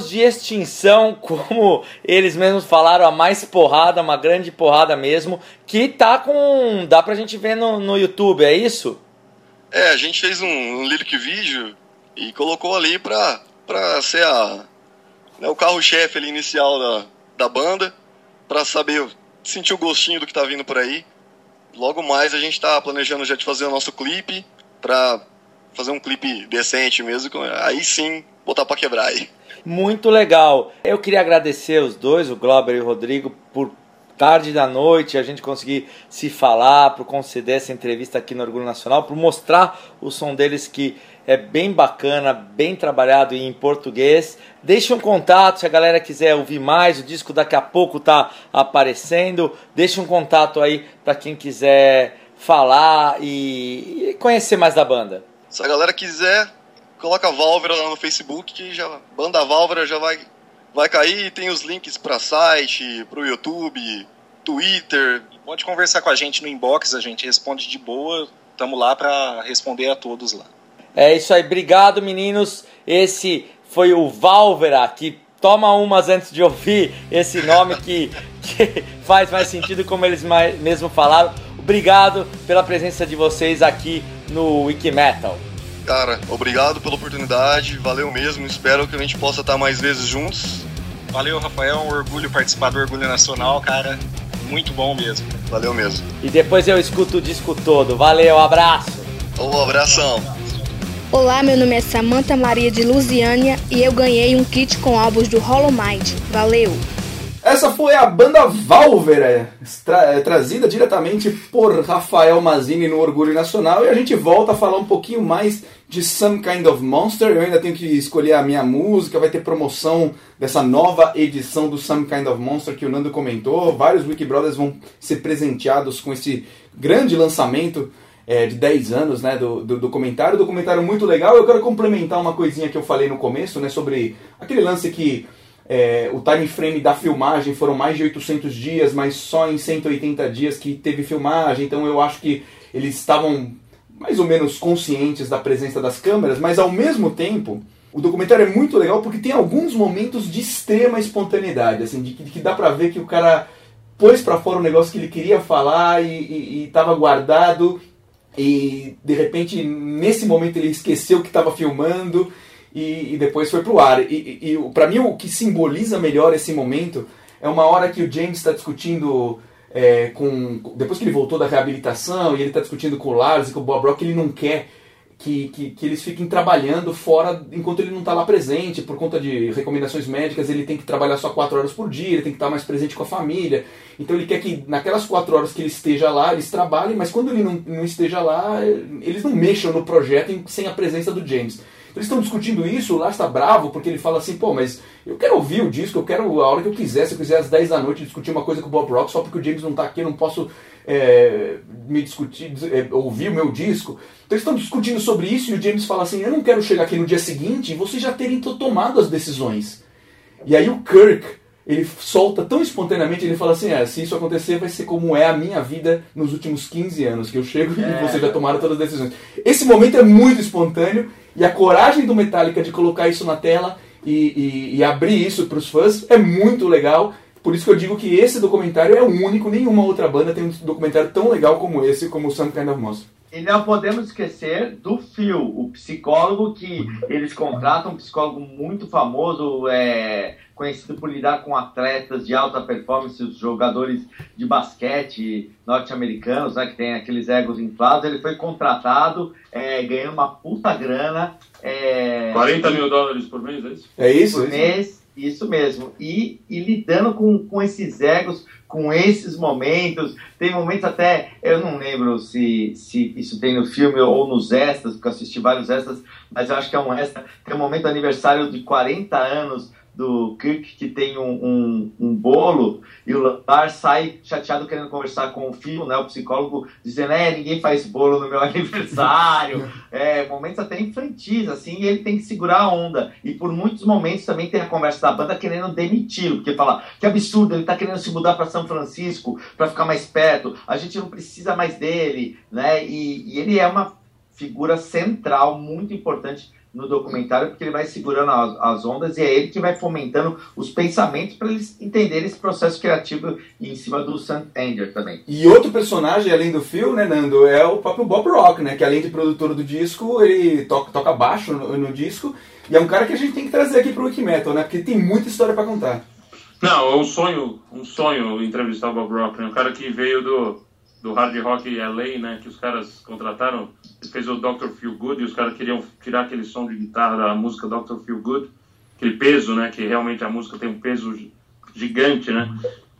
De extinção, como eles mesmos falaram, a mais porrada, uma grande porrada mesmo, que tá com. dá pra gente ver no, no YouTube, é isso? É, a gente fez um, um lyric vídeo e colocou ali pra, pra ser a, né, o carro-chefe inicial da, da banda, pra saber, sentir o gostinho do que tá vindo por aí. Logo mais a gente tá planejando já de fazer o nosso clipe, pra fazer um clipe decente mesmo, aí sim botar pra quebrar aí. Muito legal. Eu queria agradecer os dois, o Glauber e o Rodrigo, por tarde da noite a gente conseguir se falar, por conceder essa entrevista aqui no Orgulho Nacional, por mostrar o som deles que é bem bacana, bem trabalhado em português. Deixe um contato se a galera quiser ouvir mais, o disco daqui a pouco tá aparecendo. Deixe um contato aí para quem quiser falar e conhecer mais da banda. Se a galera quiser, coloca a Válvera lá no Facebook, que já banda Válvera já vai vai cair, tem os links pra site, pro YouTube, Twitter. Pode conversar com a gente no inbox, a gente responde de boa. Tamo lá pra responder a todos lá. É isso aí, obrigado meninos. Esse foi o Valvera que toma umas antes de ouvir esse nome que, que faz mais sentido, como eles mais, mesmo falaram. Obrigado pela presença de vocês aqui no Wikimetal. Cara, obrigado pela oportunidade, valeu mesmo, espero que a gente possa estar mais vezes juntos. Valeu, Rafael. Um orgulho participar do Orgulho Nacional, cara. Muito bom mesmo. Valeu mesmo. E depois eu escuto o disco todo. Valeu, abraço. Um abração. Olá, meu nome é Samantha Maria de Lusiânia e eu ganhei um kit com álbuns do Hollow Mind. Valeu! Essa foi a banda Válvera, tra- eh, trazida diretamente por Rafael Mazini no Orgulho Nacional. E a gente volta a falar um pouquinho mais de Some Kind of Monster. Eu ainda tenho que escolher a minha música, vai ter promoção dessa nova edição do Some Kind of Monster que o Nando comentou. Vários Wiki Brothers vão ser presenteados com esse grande lançamento é, de 10 anos né, do, do documentário. Documentário muito legal. Eu quero complementar uma coisinha que eu falei no começo, né, sobre aquele lance que é, o time frame da filmagem foram mais de 800 dias, mas só em 180 dias que teve filmagem. Então eu acho que eles estavam mais ou menos conscientes da presença das câmeras, mas ao mesmo tempo o documentário é muito legal porque tem alguns momentos de extrema espontaneidade, assim, de que, que dá pra ver que o cara pôs pra fora um negócio que ele queria falar e, e, e tava guardado e de repente nesse momento ele esqueceu que estava filmando e, e depois foi pro ar. E, e, e para mim o que simboliza melhor esse momento é uma hora que o James está discutindo é, com depois que ele voltou da reabilitação e ele está discutindo com o Lars e com o Bob Rock ele não quer que, que, que eles fiquem trabalhando fora enquanto ele não está lá presente, por conta de recomendações médicas, ele tem que trabalhar só quatro horas por dia, ele tem que estar mais presente com a família. Então ele quer que naquelas quatro horas que ele esteja lá, eles trabalhem, mas quando ele não, não esteja lá, eles não mexam no projeto em- sem a presença do James. Eles estão discutindo isso, o Lars está bravo porque ele fala assim, pô, mas eu quero ouvir o disco, eu quero a hora que eu quiser, se eu quiser às 10 da noite discutir uma coisa com o Bob Rock, só porque o James não está aqui, eu não posso é, me discutir, é, ouvir o meu disco. Então eles estão discutindo sobre isso e o James fala assim, eu não quero chegar aqui no dia seguinte e vocês já terem to- tomado as decisões. E aí o Kirk, ele solta tão espontaneamente, ele fala assim, é, se isso acontecer vai ser como é a minha vida nos últimos 15 anos, que eu chego e vocês já tomaram todas as decisões. Esse momento é muito espontâneo e a coragem do Metallica de colocar isso na tela e, e- e abrir isso para os fãs é muito legal. Por isso que eu digo que esse documentário é o único, nenhuma outra banda tem um documentário tão legal como esse, como o Some Kind of Monster. E não podemos esquecer do Phil, o psicólogo que eles contratam, um psicólogo muito famoso, é, conhecido por lidar com atletas de alta performance, os jogadores de basquete norte-americanos, né, que tem aqueles egos inflados. Ele foi contratado, é, ganhando uma puta grana. É, 40 mil dólares por mês, é isso? É isso? por isso? mês, isso mesmo. E, e lidando com, com esses egos, com esses momentos. Tem momentos até, eu não lembro se, se isso tem no filme ou nos extras, porque eu assisti vários extras, mas eu acho que é um extra. Tem um momento do aniversário de 40 anos do Kirk que tem um, um, um bolo e o Lars sai chateado querendo conversar com o filho, né, o psicólogo, dizendo, é, ninguém faz bolo no meu aniversário. É, momentos até infantis, assim, e ele tem que segurar a onda. E por muitos momentos também tem a conversa da banda querendo demiti-lo, porque fala que absurdo, ele tá querendo se mudar para São Francisco para ficar mais perto, a gente não precisa mais dele, né? E, e ele é uma figura central, muito importante no documentário, porque ele vai segurando as, as ondas e é ele que vai fomentando os pensamentos para eles entenderem esse processo criativo em cima do Sam Ender também. E outro personagem, além do Phil, né, Nando, é o próprio Bob Rock, né? Que além de produtor do disco, ele toca, toca baixo no, no disco. E é um cara que a gente tem que trazer aqui pro Wiki Metal, né? Porque tem muita história para contar. Não, é um sonho, um sonho entrevistar o Bob Rock, né? Um cara que veio do, do hard rock LA, né? Que os caras contrataram. Ele fez o Dr. Feel Good e os caras queriam tirar aquele som de guitarra da música Dr. Feel Good, aquele peso, né? Que realmente a música tem um peso gi- gigante, né?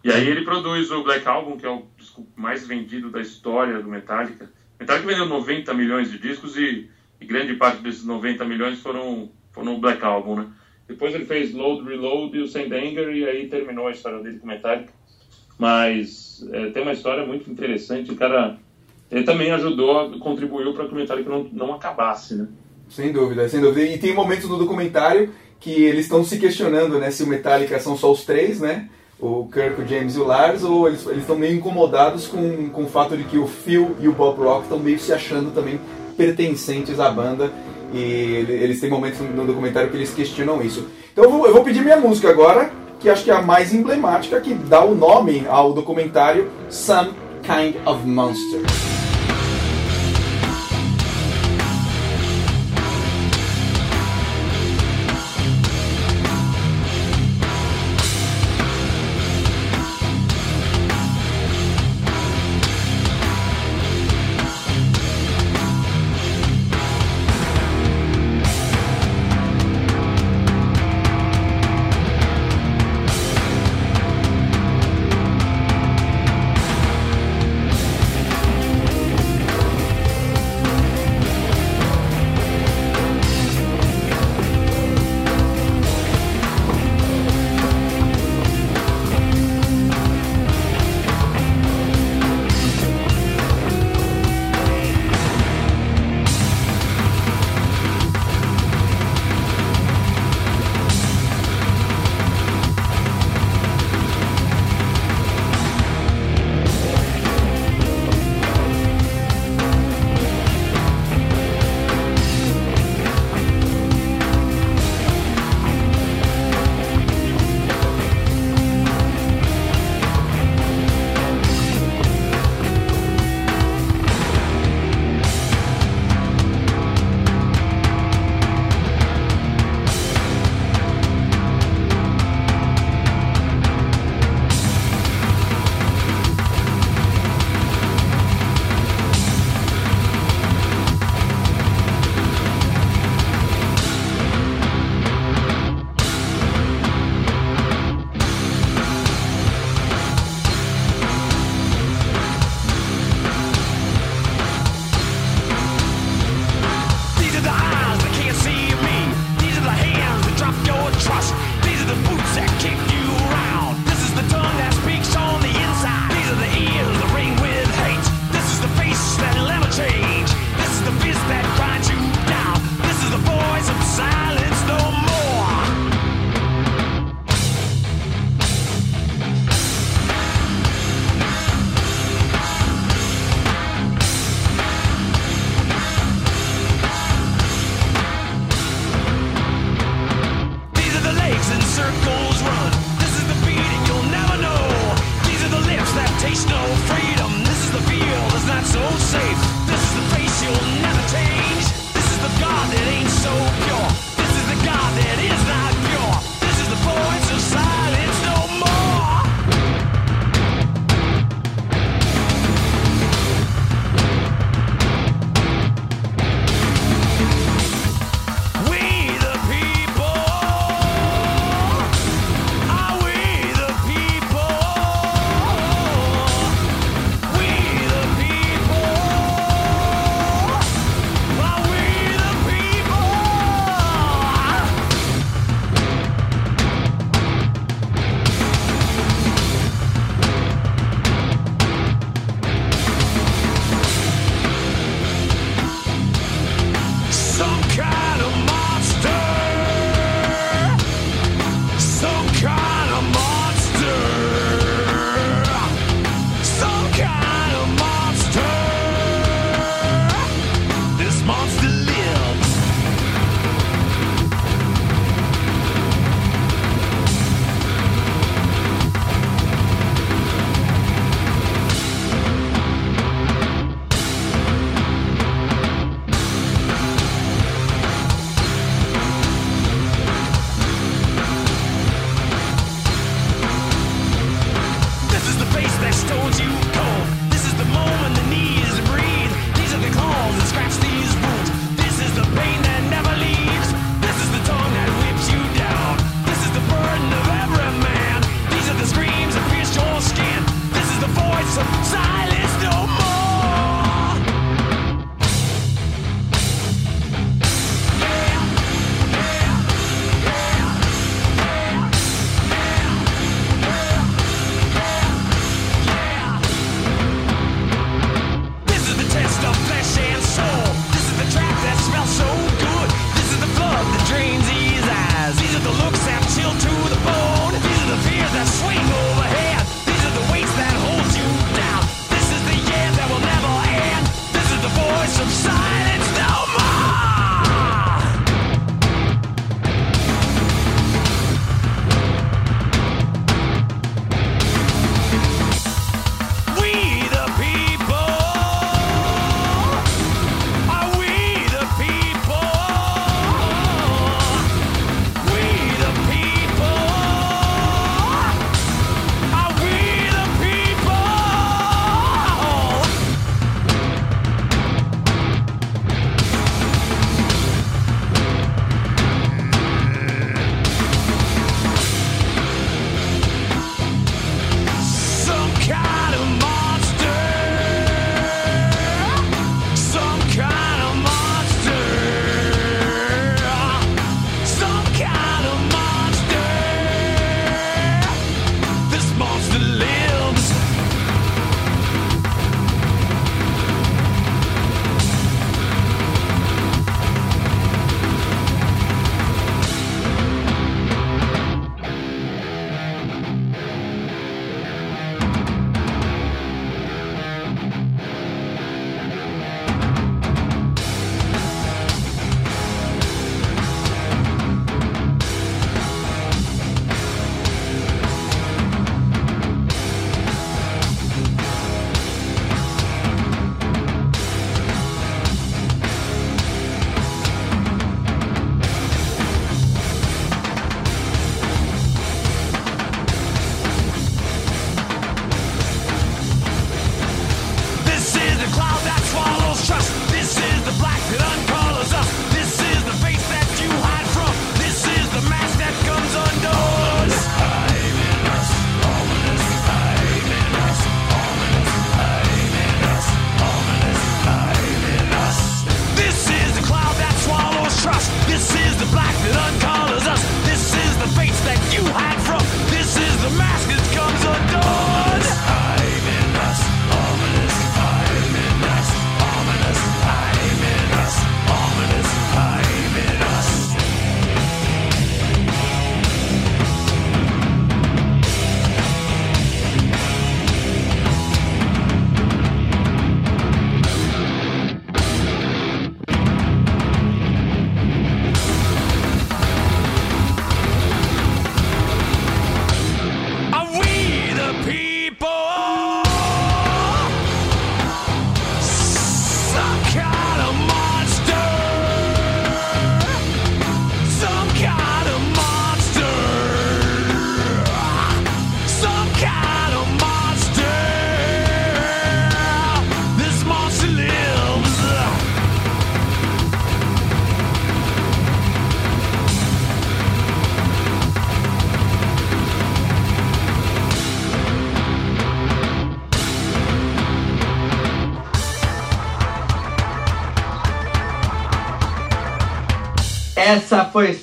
E aí ele produz o Black Album, que é o disco mais vendido da história do Metallica. Metallica vendeu 90 milhões de discos e, e grande parte desses 90 milhões foram, foram o Black Album, né? Depois ele fez Load, Reload e o Saint Anger e aí terminou a história dele com Metallica. Mas é, tem uma história muito interessante. O cara ele também ajudou, contribuiu para que o Metallica não, não acabasse, né? Sem dúvida, sem dúvida. E tem momentos no documentário que eles estão se questionando, né? Se o Metallica são só os três, né? O Kirk, o James e o Lars, ou eles estão meio incomodados com, com o fato de que o Phil e o Bob Rock estão meio se achando também pertencentes à banda. E ele- eles têm momentos no documentário que eles questionam isso. Então eu vou, eu vou pedir minha música agora, que acho que é a mais emblemática, que dá o nome ao documentário Some Kind of Monster.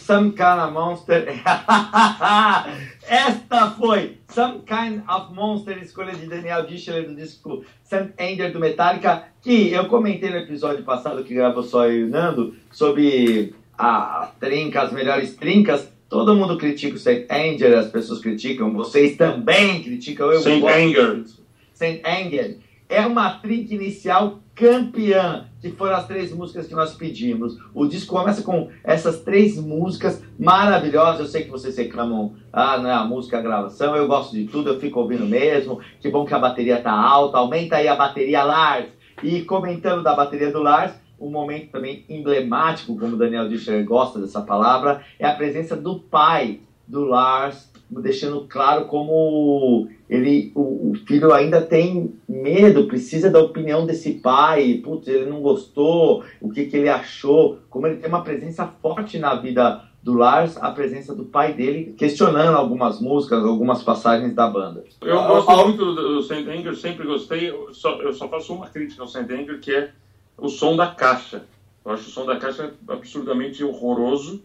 Some Kind of Monster. Esta foi Some Kind of Monster, escolha de Daniel Dischler do disco Sam Ender do Metallica, que eu comentei no episódio passado que gravou só eu e o Nando sobre a trinca, as melhores trincas. Todo mundo critica o Saint Anger, as pessoas criticam, vocês também criticam. Eu Saint Anger. Saint Anger. É uma trinca inicial campeã, que foram as três músicas que nós pedimos. O disco começa com essas três músicas maravilhosas. Eu sei que vocês reclamam, ah, não é a música, a gravação. Eu gosto de tudo, eu fico ouvindo mesmo. Que bom que a bateria tá alta. Aumenta aí a bateria, Lars. E comentando da bateria do Lars, um momento também emblemático, como o Daniel Discher gosta dessa palavra, é a presença do pai do Lars, deixando claro como ele, o, o filho ainda tem medo, precisa da opinião desse pai, putz, ele não gostou, o que, que ele achou, como ele tem uma presença forte na vida do Lars, a presença do pai dele, questionando algumas músicas, algumas passagens da banda. Eu gosto muito do, do Saint Anger, sempre gostei. Eu só, eu só faço uma crítica ao Saint Anger, que é o som da caixa. Eu acho o som da caixa absurdamente horroroso,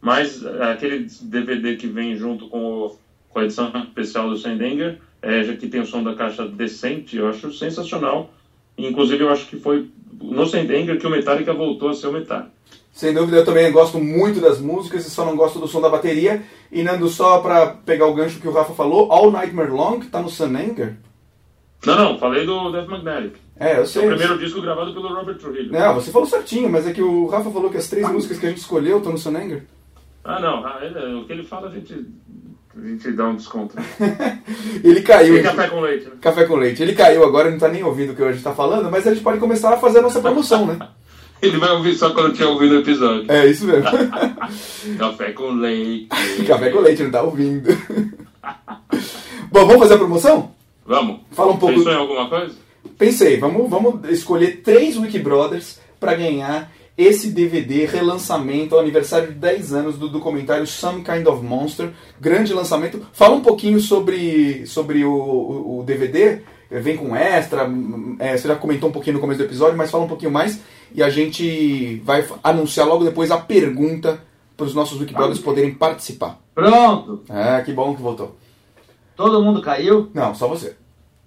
mas é, aquele DVD que vem junto com, o- com a edição especial do Saint Anger, é, já que tem o som da caixa decente, eu acho sensacional. Inclusive, eu acho que foi no Saint Anger que o Metallica voltou a ser o Metallica. Sem dúvida, eu também gosto muito das músicas e só não gosto do som da bateria. E Nando, só pra pegar o gancho que o Rafa falou, All Nightmare Long tá no Sun Anger? Não, não, falei do Death Magnetic. É, eu É sei. o primeiro disco gravado pelo Robert Trujillo. Não, você falou certinho, mas é que o Rafa falou que as três músicas que a gente escolheu estão no Sun Anger. Ah, não, ah, ele- o que ele fala a gente, a gente dá um desconto. Ele caiu. Tem café com leite, né? Café com leite. Ele caiu agora, não tá nem ouvindo o que a gente tá falando, mas a gente pode começar a fazer a nossa promoção, né? Ele vai ouvir só quando tiver ouvido o episódio. É isso mesmo. Café com leite. Café com leite, não tá ouvindo. Bom, vamos fazer a promoção? Vamos. Fala um pouco- Pensou em alguma coisa? Pensei, vamos, vamos escolher três Wikibrothers para ganhar esse DVD relançamento ao aniversário de 10 anos do documentário Some Kind of Monster. Grande lançamento. Fala um pouquinho sobre, sobre o, o, o DVD. Vem com extra. é, você já comentou um pouquinho no começo do episódio, mas fala um pouquinho mais. E a gente vai anunciar logo depois a pergunta para os nossos Wikibrothers poderem participar. Pronto, Ah, que bom que voltou. todo mundo caiu? Não, só você.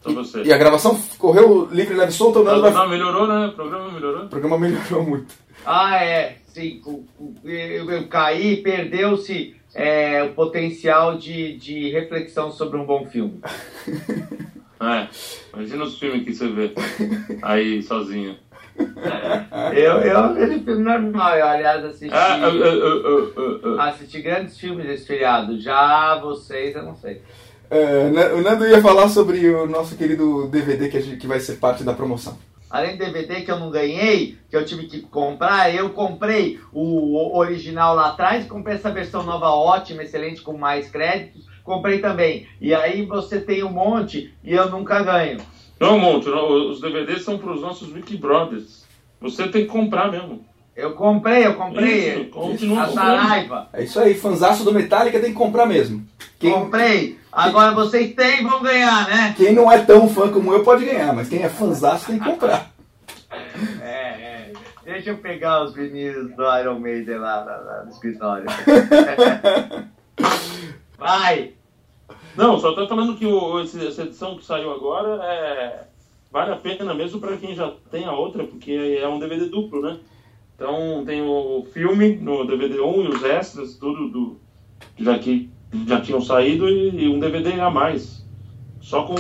Só você. E a gravação correu livre, leve e solta. O Nando vai... Não, melhorou, né? O programa melhorou. O programa melhorou muito. Ah, é. Sim, eu, eu caí, perdeu-se é, o potencial de, de reflexão sobre um bom filme. É. Imagina os filmes que você vê aí sozinho. Eu, eu vejo filme normal, eu, aliás, assisti, ah, ah, ah. assisti grandes filmes desse feriado. Já vocês, eu não sei. É, Na- o Nando ia falar sobre o nosso querido DVD que, a gente- que vai ser parte da promoção. Além do DVD que eu não ganhei, que eu tive que comprar, eu comprei o original lá atrás, comprei essa versão nova ótima, excelente, com mais créditos, comprei também. E aí você tem um monte e eu nunca ganho. Não, Monte, não, os DVDs são para os nossos Wiki Brothers. Você tem que comprar mesmo. Eu comprei, eu comprei. Isso, continua a. Saraiva. É isso aí, fanzaço do Metallica tem que comprar mesmo. Quem, Comprei. Agora vocês têm, vão ganhar, né? quem não é tão fã como eu pode ganhar, mas quem é fanzaço tem que comprar. É, é. Deixa eu pegar os vinis do Iron Maiden lá, lá- lá no escritório. Vai! Não, só tô falando que o, essa edição que saiu agora é, vale a pena mesmo para quem já tem a outra, porque é um DVD duplo, né? Então tem o filme no DVD 1 e os extras, tudo do, já que já tinham saído e, e um DVD a mais. Só com,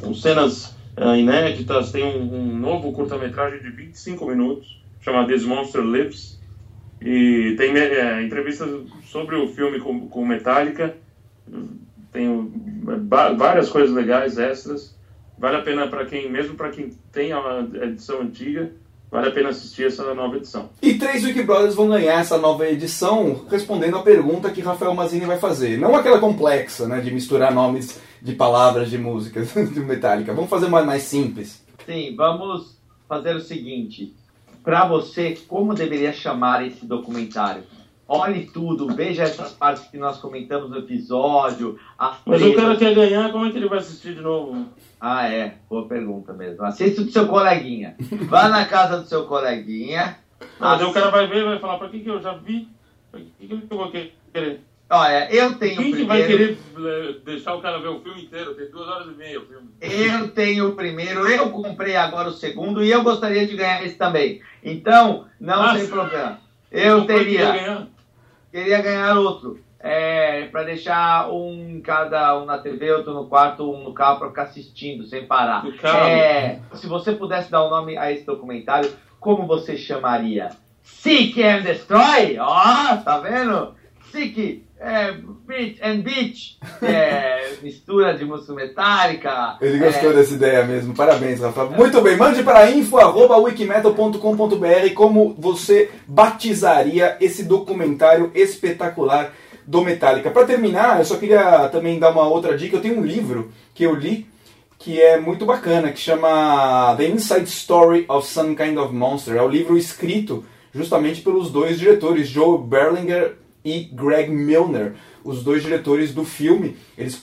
com cenas eh, inéditas, tem um, um novo curta-metragem de 25 minutos, chamado This Monster Lives. E tem eh, entrevistas sobre o filme com, com Metallica. Tem ba- várias coisas legais, extras. Vale a pena para quem, mesmo para quem tem a edição antiga, vale a pena assistir essa nova edição. E três Wikibrothers vão ganhar essa nova edição respondendo a pergunta que Rafael Mazini vai fazer. Não aquela complexa, né, de misturar nomes de palavras de músicas de Metallica. Vamos fazer uma mais simples. Sim, vamos fazer o seguinte. Para você, como deveria chamar esse documentário? Olhe tudo, veja essas partes que nós comentamos no episódio. As Mas o cara quer ganhar, como é que ele vai assistir de novo? Ah, é. Boa pergunta mesmo. Assista do seu coleguinha. Vá na casa do seu coleguinha. Ah, daí o cara vai ver e vai falar, pra que, que eu já vi? O que, que eu vou querer? Olha, eu tenho Quem o que vai primeiro. querer eh, deixar o cara ver o filme inteiro? Tem duas horas e meia o filme. Eu tenho o primeiro, eu comprei agora o segundo e eu gostaria de ganhar esse também. Então, não Ah, tem problema. Eu que teria. ia ganhar? queria ganhar outro. É, para deixar um cada um na TV, outro no quarto, um no carro para ficar assistindo sem parar. É, se você pudesse dar o nome a esse documentário, como você chamaria? Seek and Destroy? Ó, tá vendo? Seek, é, Beat and Beach, é, mistura de música metálica. Ele gostou é, dessa ideia mesmo. Parabéns, Rafa. Muito bem. Mande para info.wikimetal.com.br como você batizaria esse documentário espetacular do Metallica. Para terminar, eu só queria também dar uma outra dica. Eu tenho um livro que eu li que é muito bacana, que chama The Inside Story of Some Kind of Monster. É o livro escrito justamente pelos dois diretores, Joe Berlinger e Greg Milner, os dois diretores do filme. Eles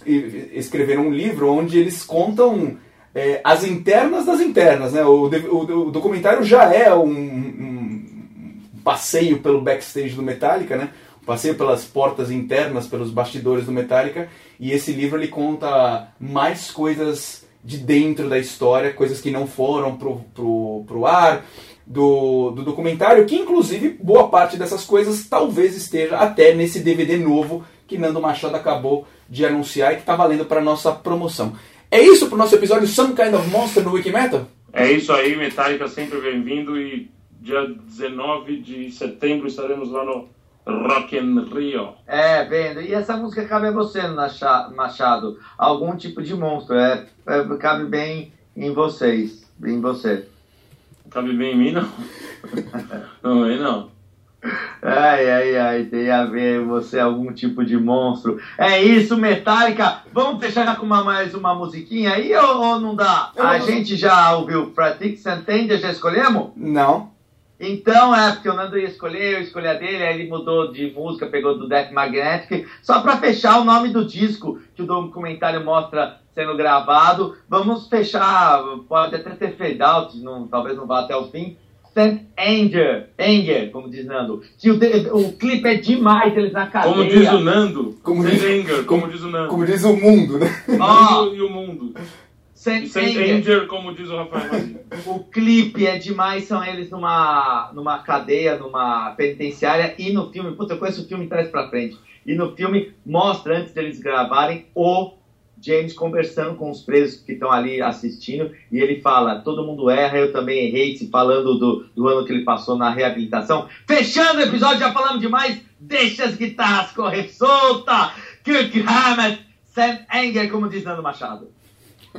escreveram um livro onde eles contam é, as internas das internas. Né? O, o- o documentário já é um, um passeio pelo backstage do Metallica, né? Passeio pelas portas internas, pelos bastidores do Metallica. E esse livro ele conta mais coisas de dentro da história, coisas que não foram pro, pro, pro ar do, do documentário, que inclusive boa parte dessas coisas talvez esteja até nesse DVD novo que Nando Machado acabou de anunciar e que está valendo para nossa promoção. É isso pro nosso episódio Some Kind of Monster no Wikimetal? É isso aí, Metallica sempre bem-vindo e dia 19 de setembro estaremos lá no Rock in Rio. É, vendo. E essa música cabe a você, Machado. Algum tipo de monstro. É, é, cabe bem em vocês. Em você. Cabe bem em mim, não? Não, aí não. Ai, ai, ai, tem a ver você algum tipo de monstro. É isso, Metallica. Vamos fechar com uma, mais uma musiquinha aí ou, ou não dá? Eu A não- gente já ouviu Pratic Santender, já escolhemos? Não. Então, é, porque o Nando ia escolher, eu escolhi a dele, aí ele mudou de música, pegou do Death Magnetic. Só pra fechar o nome do disco que o documentário mostra sendo gravado, vamos fechar, pode até ter fade out, não, talvez não vá até o fim. Saint Anger, Anger, como diz Nando. Que o, o clipe é demais, eles na cadeia. Como diz o Nando, Como diz- anger, como, como- diz o Nando. Como diz o mundo, né? Ó, E o mundo. Saint E sem Anger. anger, como diz o Rafael. O clipe é demais, são eles numa, numa cadeia, numa penitenciária, e no filme, puta, eu conheço o filme de trás pra frente, e no filme mostra, antes deles gravarem, o James conversando com os presos que estão ali assistindo, e ele fala, todo mundo erra, eu também errei, se falando do, do ano que ele passou na reabilitação. Fechando o episódio, já falamos demais, deixa as guitarras correr solta! Kirk Hammett, Sam Anger, como diz Nando Machado.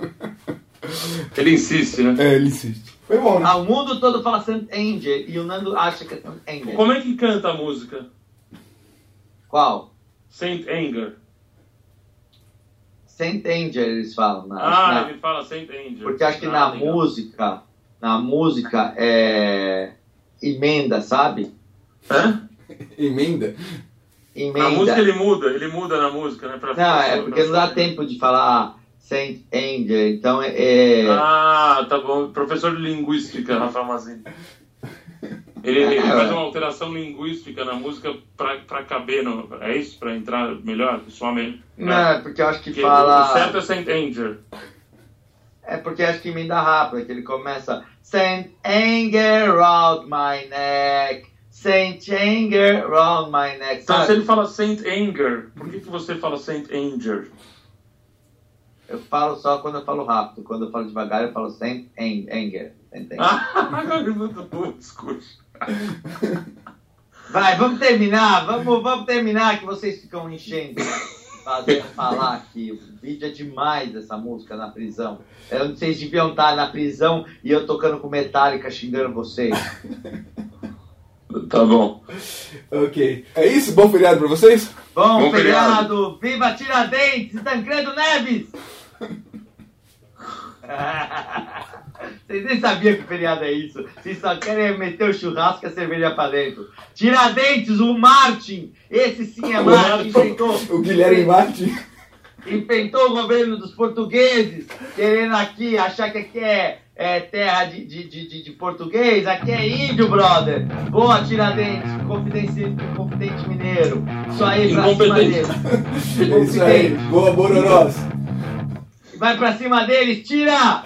Ele insiste, né? É, ele insiste. Foi bom, né? Ah, o mundo todo fala Saint Anger e o Nando acha que é Saint Anger. Como é que canta a música? Qual? Saint Anger. Saint Anger eles falam. Na, Ah, na- ele fala Saint Anger. porque acho que Ah, na legal. música, na música é emenda, sabe? Hã? Emenda. Emenda. Na música ele muda, ele muda na música, né? Pra Não, é pra- porque não dá tempo de falar Saint Anger, então é... é- Ah, tá bom. Professor de linguística, Rafael Mazini. Ele, ele É, faz uma alteração linguística na música pra, pra caber no. É isso? Pra entrar melhor? Soar melhor? Não, é porque eu acho que Porque fala... O certo é Saint Anger. É porque acho que emenda rápido, é que ele começa Saint Anger round my neck, Saint Anger round my neck, Então, se ele fala Saint Anger, por que, que você fala Saint Anger? Eu falo só quando eu falo rápido, quando eu falo devagar eu falo Ang- Anger. Anger. Ah, é. Vai, vamos terminar, vamos, vamos terminar que vocês ficam enchendo, fazendo falar aqui. O vídeo é demais essa música na prisão. Eu, vocês deviam estar na prisão e eu tocando com Metallica xingando vocês. Tá bom. Ok. É isso? Bom feriado pra vocês? Bom, Bom feriado! Viva Tiradentes e Tancredo Neves! Vocês nem sabiam que feriado é isso. Vocês só querem meter o churrasco e a cerveja pra dentro. Tiradentes, o Martin! Esse sim é O Martin, Martin. inventou, O Guilherme Martin. inventou o governo dos portugueses, querendo aqui, achar que aqui é, é terra de, de, de, de- de português, aqui é índio, brother. Boa, Tiradentes, confidente, confidente mineiro. Isso aí, pra cima. É isso aí. Boa, Bororós. Vai pra cima deles, tira!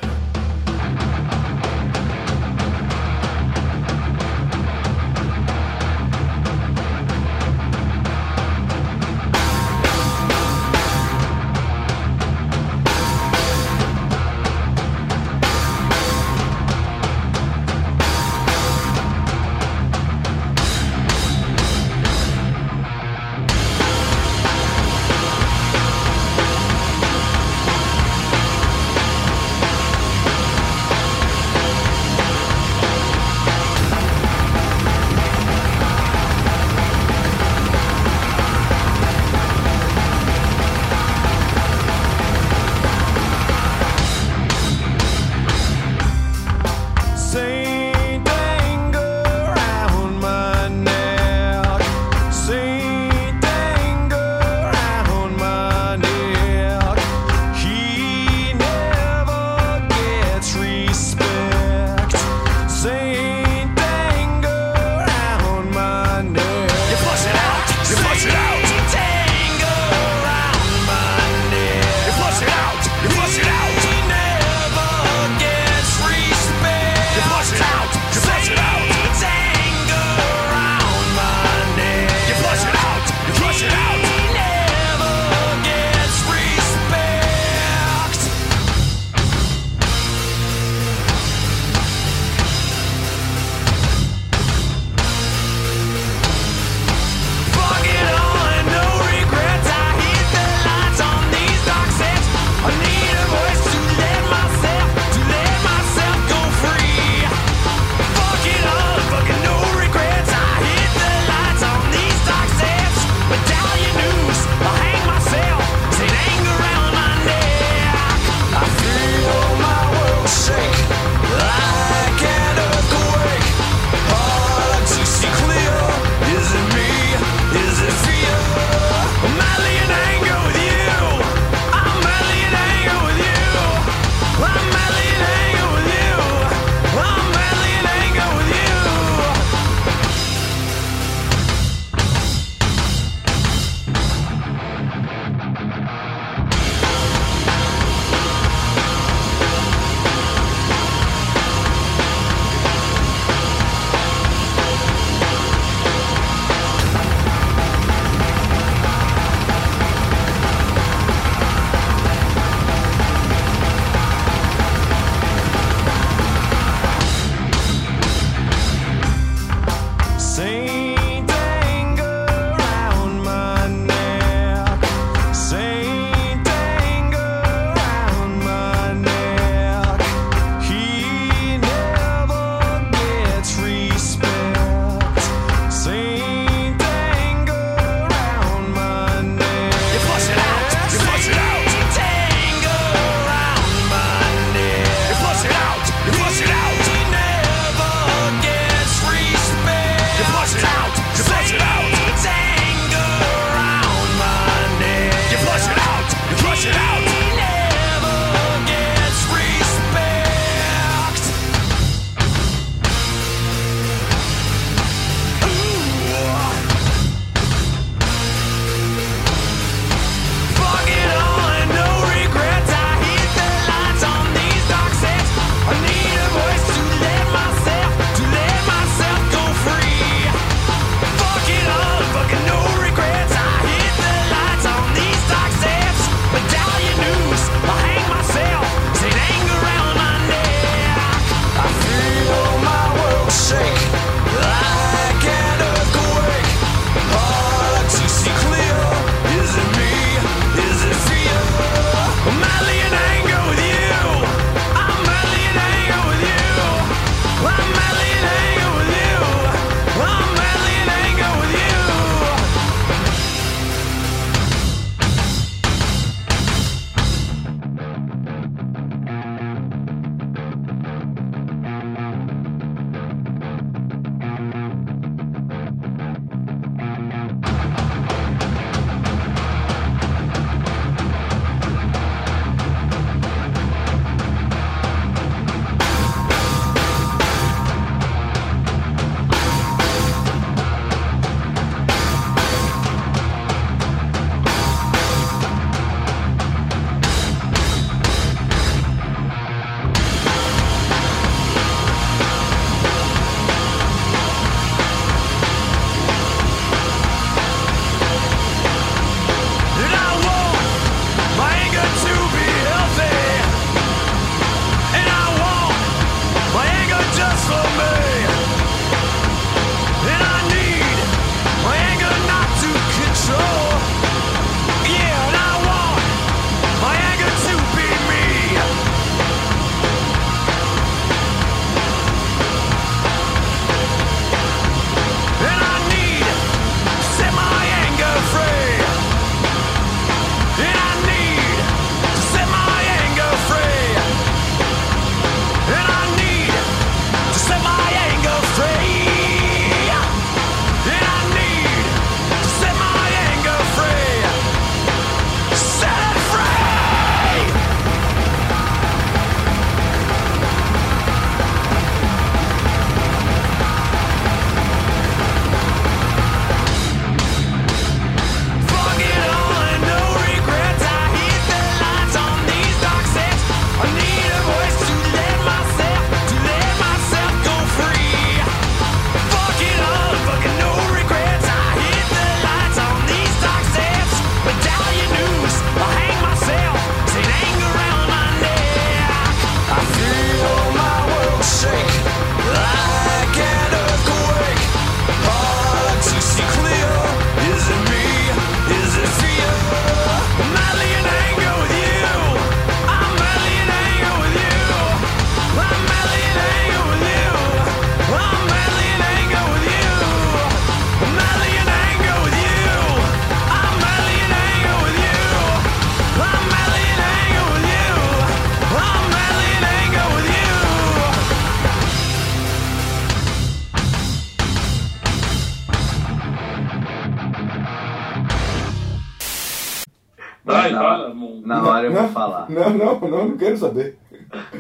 Falar. Não, não, não, não quero saber.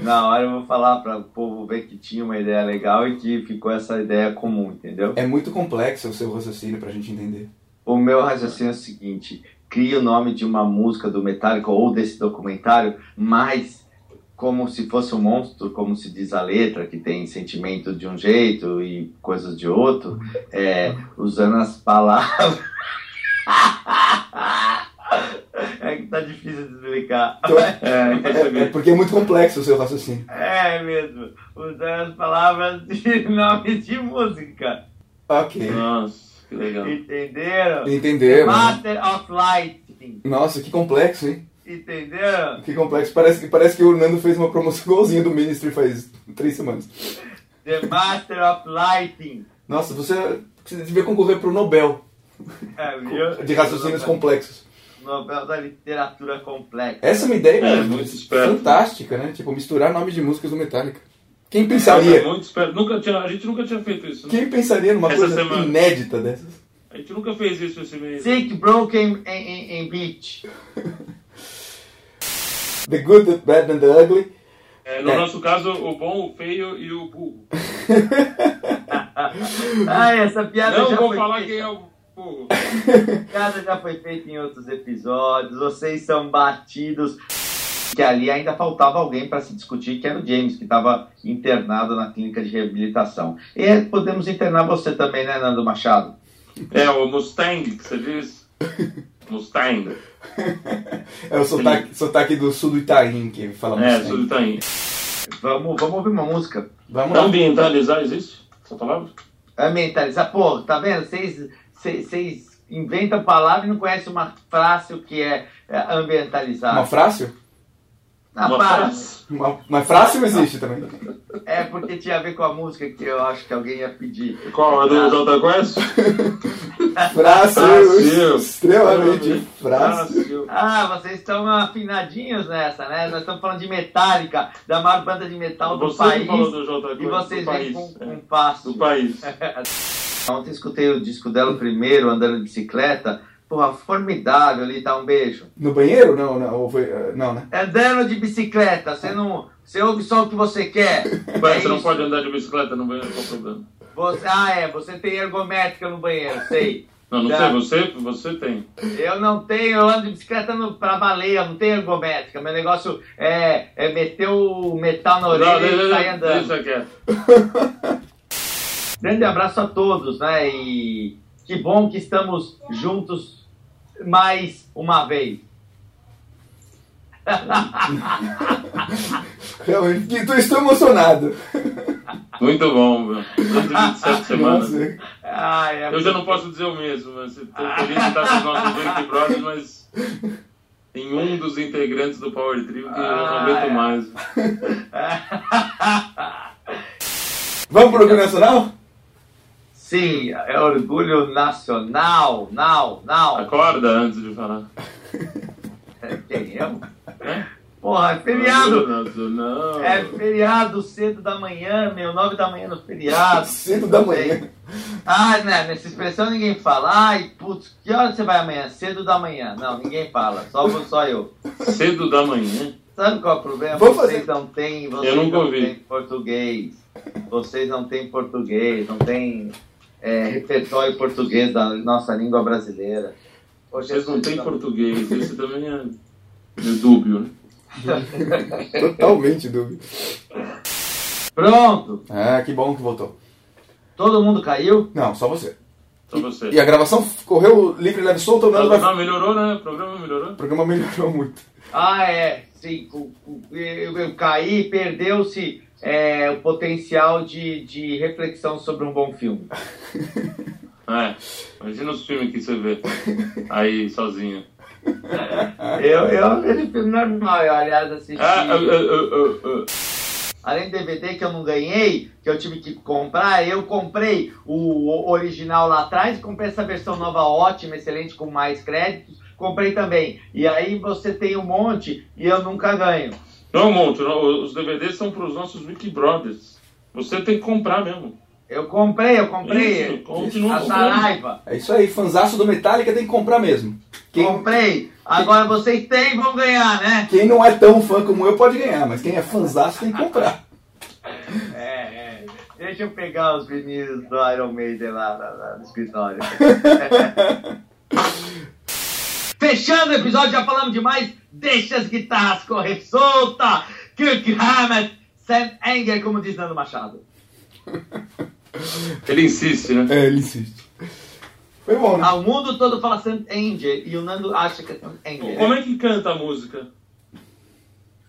Na hora eu vou falar para o povo ver que tinha uma ideia legal e que ficou essa ideia comum, entendeu? É muito complexo o seu raciocínio pra gente entender. O meu raciocínio é o seguinte: cria o nome de uma música do Metallica ou desse documentário, mas como se fosse um monstro, como se diz a letra, que tem sentimento de um jeito e coisas de outro, é, usando as palavras. É que tá difícil de explicar. É, É, percebi. é porque é muito complexo o seu raciocínio. É mesmo, usando as palavras de nome de música. Ok. Nossa, que legal. Entenderam? Entendeu? Master of Lighting. Nossa, que complexo, hein? Entenderam? Que complexo. Parece, que- parece que o Nando fez uma promoção igualzinha do Ministry faz três semanas. The Master of Lighting. Nossa, você, você devia concorrer pro Nobel É, viu? de raciocínios complexos. Nobel da Literatura Complexa. Essa é uma ideia É, muito esperto. fantástica, né? Tipo, misturar nomes de músicas do Metallica. Quem É pensaria? muito esperto. Nunca tinha, a gente nunca tinha feito isso. Né? Quem pensaria numa Essa coisa semana. inédita dessas? A gente nunca fez isso esse mês. Sick, Broken em Beach. The Good, The Bad and The Ugly. É, no É. nosso caso, o bom, o feio e o burro. Ai, essa piada Não já vou foi falar feita. quem é o Essa piada já foi feita em outros episódios. Vocês são batidos. Que ali ainda faltava alguém para se discutir, que era o James, que estava internado na clínica de reabilitação. E podemos internar você também, né, Nando Machado? É o Mustang, que você diz? Mustang. É o sotaque, sotaque do sul do Itaim que fala É, Mustang. tudo tá aí. Vamos, vamos ouvir uma música. Vamos. Ambientalizar existe? Essa palavra? Ambientalizar. Pô, tá vendo? Vocês- Vocês inventam palavra e não conhecem uma frase o que é, é ambientalizar. Uma frase? Ah, Uma para. frase? Uma, uma frase não existe também. É porque tinha a ver com a música que eu acho que alguém ia pedir. Qual? A do. Jota Quest? Frase Fácil. extremamente frase. Fácil. Ah, vocês estão afinadinhos nessa, né? Nós estamos falando de Metallica, da maior banda de metal do Você país. falou do Jota Quest. E vocês do vêm país. com, é. fácil. Do país. Ontem escutei o disco dela primeiro, andando de bicicleta. Porra, formidável ali, tá? Um beijo. No banheiro? Não, não. Ou foi, eh, não, né? Andando de bicicleta, você não. Você ouve só o que você quer. Ué, É você não pode andar de bicicleta no banheiro, qual o problema? Você- ah, é, você tem ergométrica no banheiro, sei. Não, não Tá. sei, você, você tem. Eu não tenho, eu ando de bicicleta no, pra baleia, eu não tenho ergométrica. Meu negócio é, é meter o metal na orelha Não, e sair andando. deixa quieto. Grande abraço a todos, né? E que bom que estamos juntos mais uma vez. Realmente, tô- estou emocionado. Muito bom, meu. 127 semanas. Ai, é Eu já não posso dizer o mesmo, mas estou feliz de estar com os nossos Big Brothers, mas tem um dos integrantes do Power Trio que eu não Ah, aguento é. mais. Vamos pro Nacional? Sim, é orgulho nacional, now, now. Acorda antes de falar. Quem eu? Porra, é feriado. Não. É feriado cedo da manhã, meu, nove da manhã no feriado. Cedo da manhã. Ah, né, nessa expressão ninguém fala. Ai, putz, que hora você vai amanhã? Cedo da manhã. Não, ninguém fala, só, só eu. Cedo da manhã. Sabe qual é o problema? Vamos vocês fazer- não têm, vocês nunca não ouvi. têm português. Vocês não têm português, não têm é, repertório português da nossa língua brasileira. Poxa, Vocês não têm português, esse também é, é dúbio, né? Totalmente dúvida. Pronto, Ah, que bom que voltou. todo mundo caiu? Não, só você. Só você. E a gravação correu livre, leve e solta, o Nando vai... Não, melhorou, né? O programa melhorou. O programa melhorou muito. Ah, é, sim, o- eu, eu caí, perdeu-se é, o potencial de, de reflexão sobre um bom filme. É. Imagina os filmes que você vê aí sozinho. Eu, eu vejo filme normal, eu, aliás, assisti. Ah, ah, ah, ah, Além do DVD que eu não ganhei, que eu tive que comprar, eu comprei o original lá atrás, comprei essa versão nova ótima, excelente, com mais créditos, comprei também. E aí você tem um monte e eu nunca ganho. Não, Monte, não, os DVDs são para os nossos Wiki Brothers. Você tem que comprar mesmo. Eu comprei, eu comprei. Isso, continua a. Saraiva. É isso aí, fanzaço do Metallica tem que comprar mesmo. Quem... Comprei Agora vocês têm vão ganhar, né? Quem não é tão fã como eu pode ganhar, mas quem é fãzaço tem que comprar. É, é. Deixa eu pegar os vinis do Iron Maiden lá, lá- lá no escritório. Fechando o episódio, já falamos demais. Deixa as guitarras correr solta. Kirk Hammett, Sam Anger, como diz Nando Machado. Ele insiste, né? É, ele insiste. Foi bom, né? Ah, o mundo todo fala Sam Anger e o Nando acha que é Sam Anger. Como é que canta a música?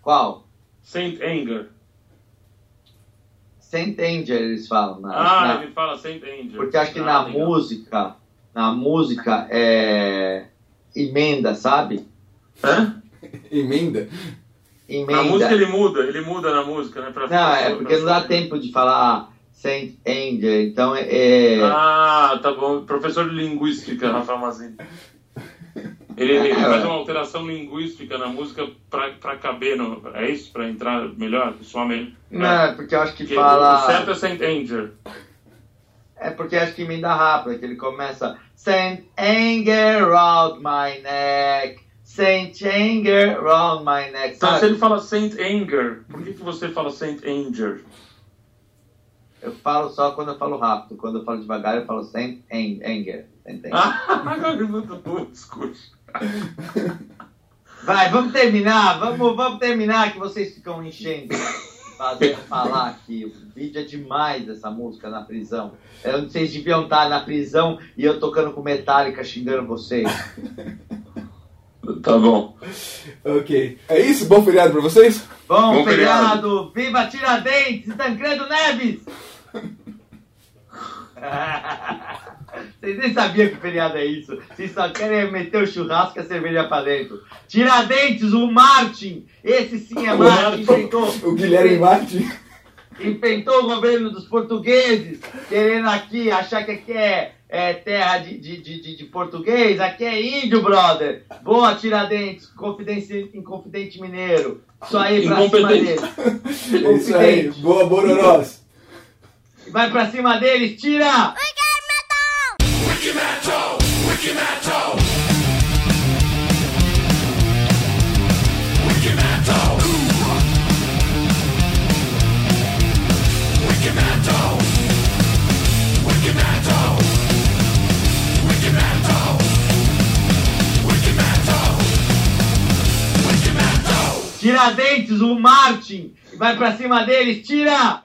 Qual? Saint Anger. Saint Anger eles falam. Na, Ah, na- ele fala Saint Anger. Porque acho que Ah, na legal. música, na música é emenda, sabe? Hã? Emenda. Emenda. Na música ele muda, ele muda na música, né? Pra Não, é pra- porque não dá tempo de falar Saint Anger, então é. é- Ah, tá bom. Professor de linguística, Rafael Mazini. Ele, ele É, faz uma alteração linguística na música pra, pra caber no. É isso? Pra entrar melhor? Soar melhor? Não, é porque eu acho que Porque fala. O certo é Saint Anger. É porque acho que emenda rápido, que ele começa Saint Anger round my neck, Saint Anger round my neck. Então, Sabe? se ele fala Saint Anger, por que, que você fala Saint Anger? Eu falo só quando eu falo rápido, quando eu falo devagar eu falo Saint Ang- Anger. Saint Anger. Ah, agora eu muito bom, escute. Vai, vamos terminar, vamos, vamos terminar que vocês ficam enchendo. Fazendo falar aqui. O vídeo é demais essa música na prisão. Eu, vocês deviam estar na prisão e eu tocando com Metallica xingando vocês. Tá bom. Ok. É isso? Bom feriado pra vocês? Bom, Bom feriado! Viva Tiradentes! Tancredo Neves! Vocês nem sabiam que feriado é isso. Vocês só querem meter o churrasco e a cerveja pra dentro. Tiradentes, o Martin! Esse sim é O Martin! Enfrentou, O Guilherme Martin. enfrentou o governo dos portugueses, querendo aqui, achar que aqui é, é terra de, de, de, de- de português, aqui é índio, brother. Boa, Tiradentes, confidente, inconfidente mineiro. Isso aí pra cima deles. É isso aí. Boa, Bororós. Vai pra cima deles, tira! Tiradentes, o Martin! Vai pra cima deles, tira!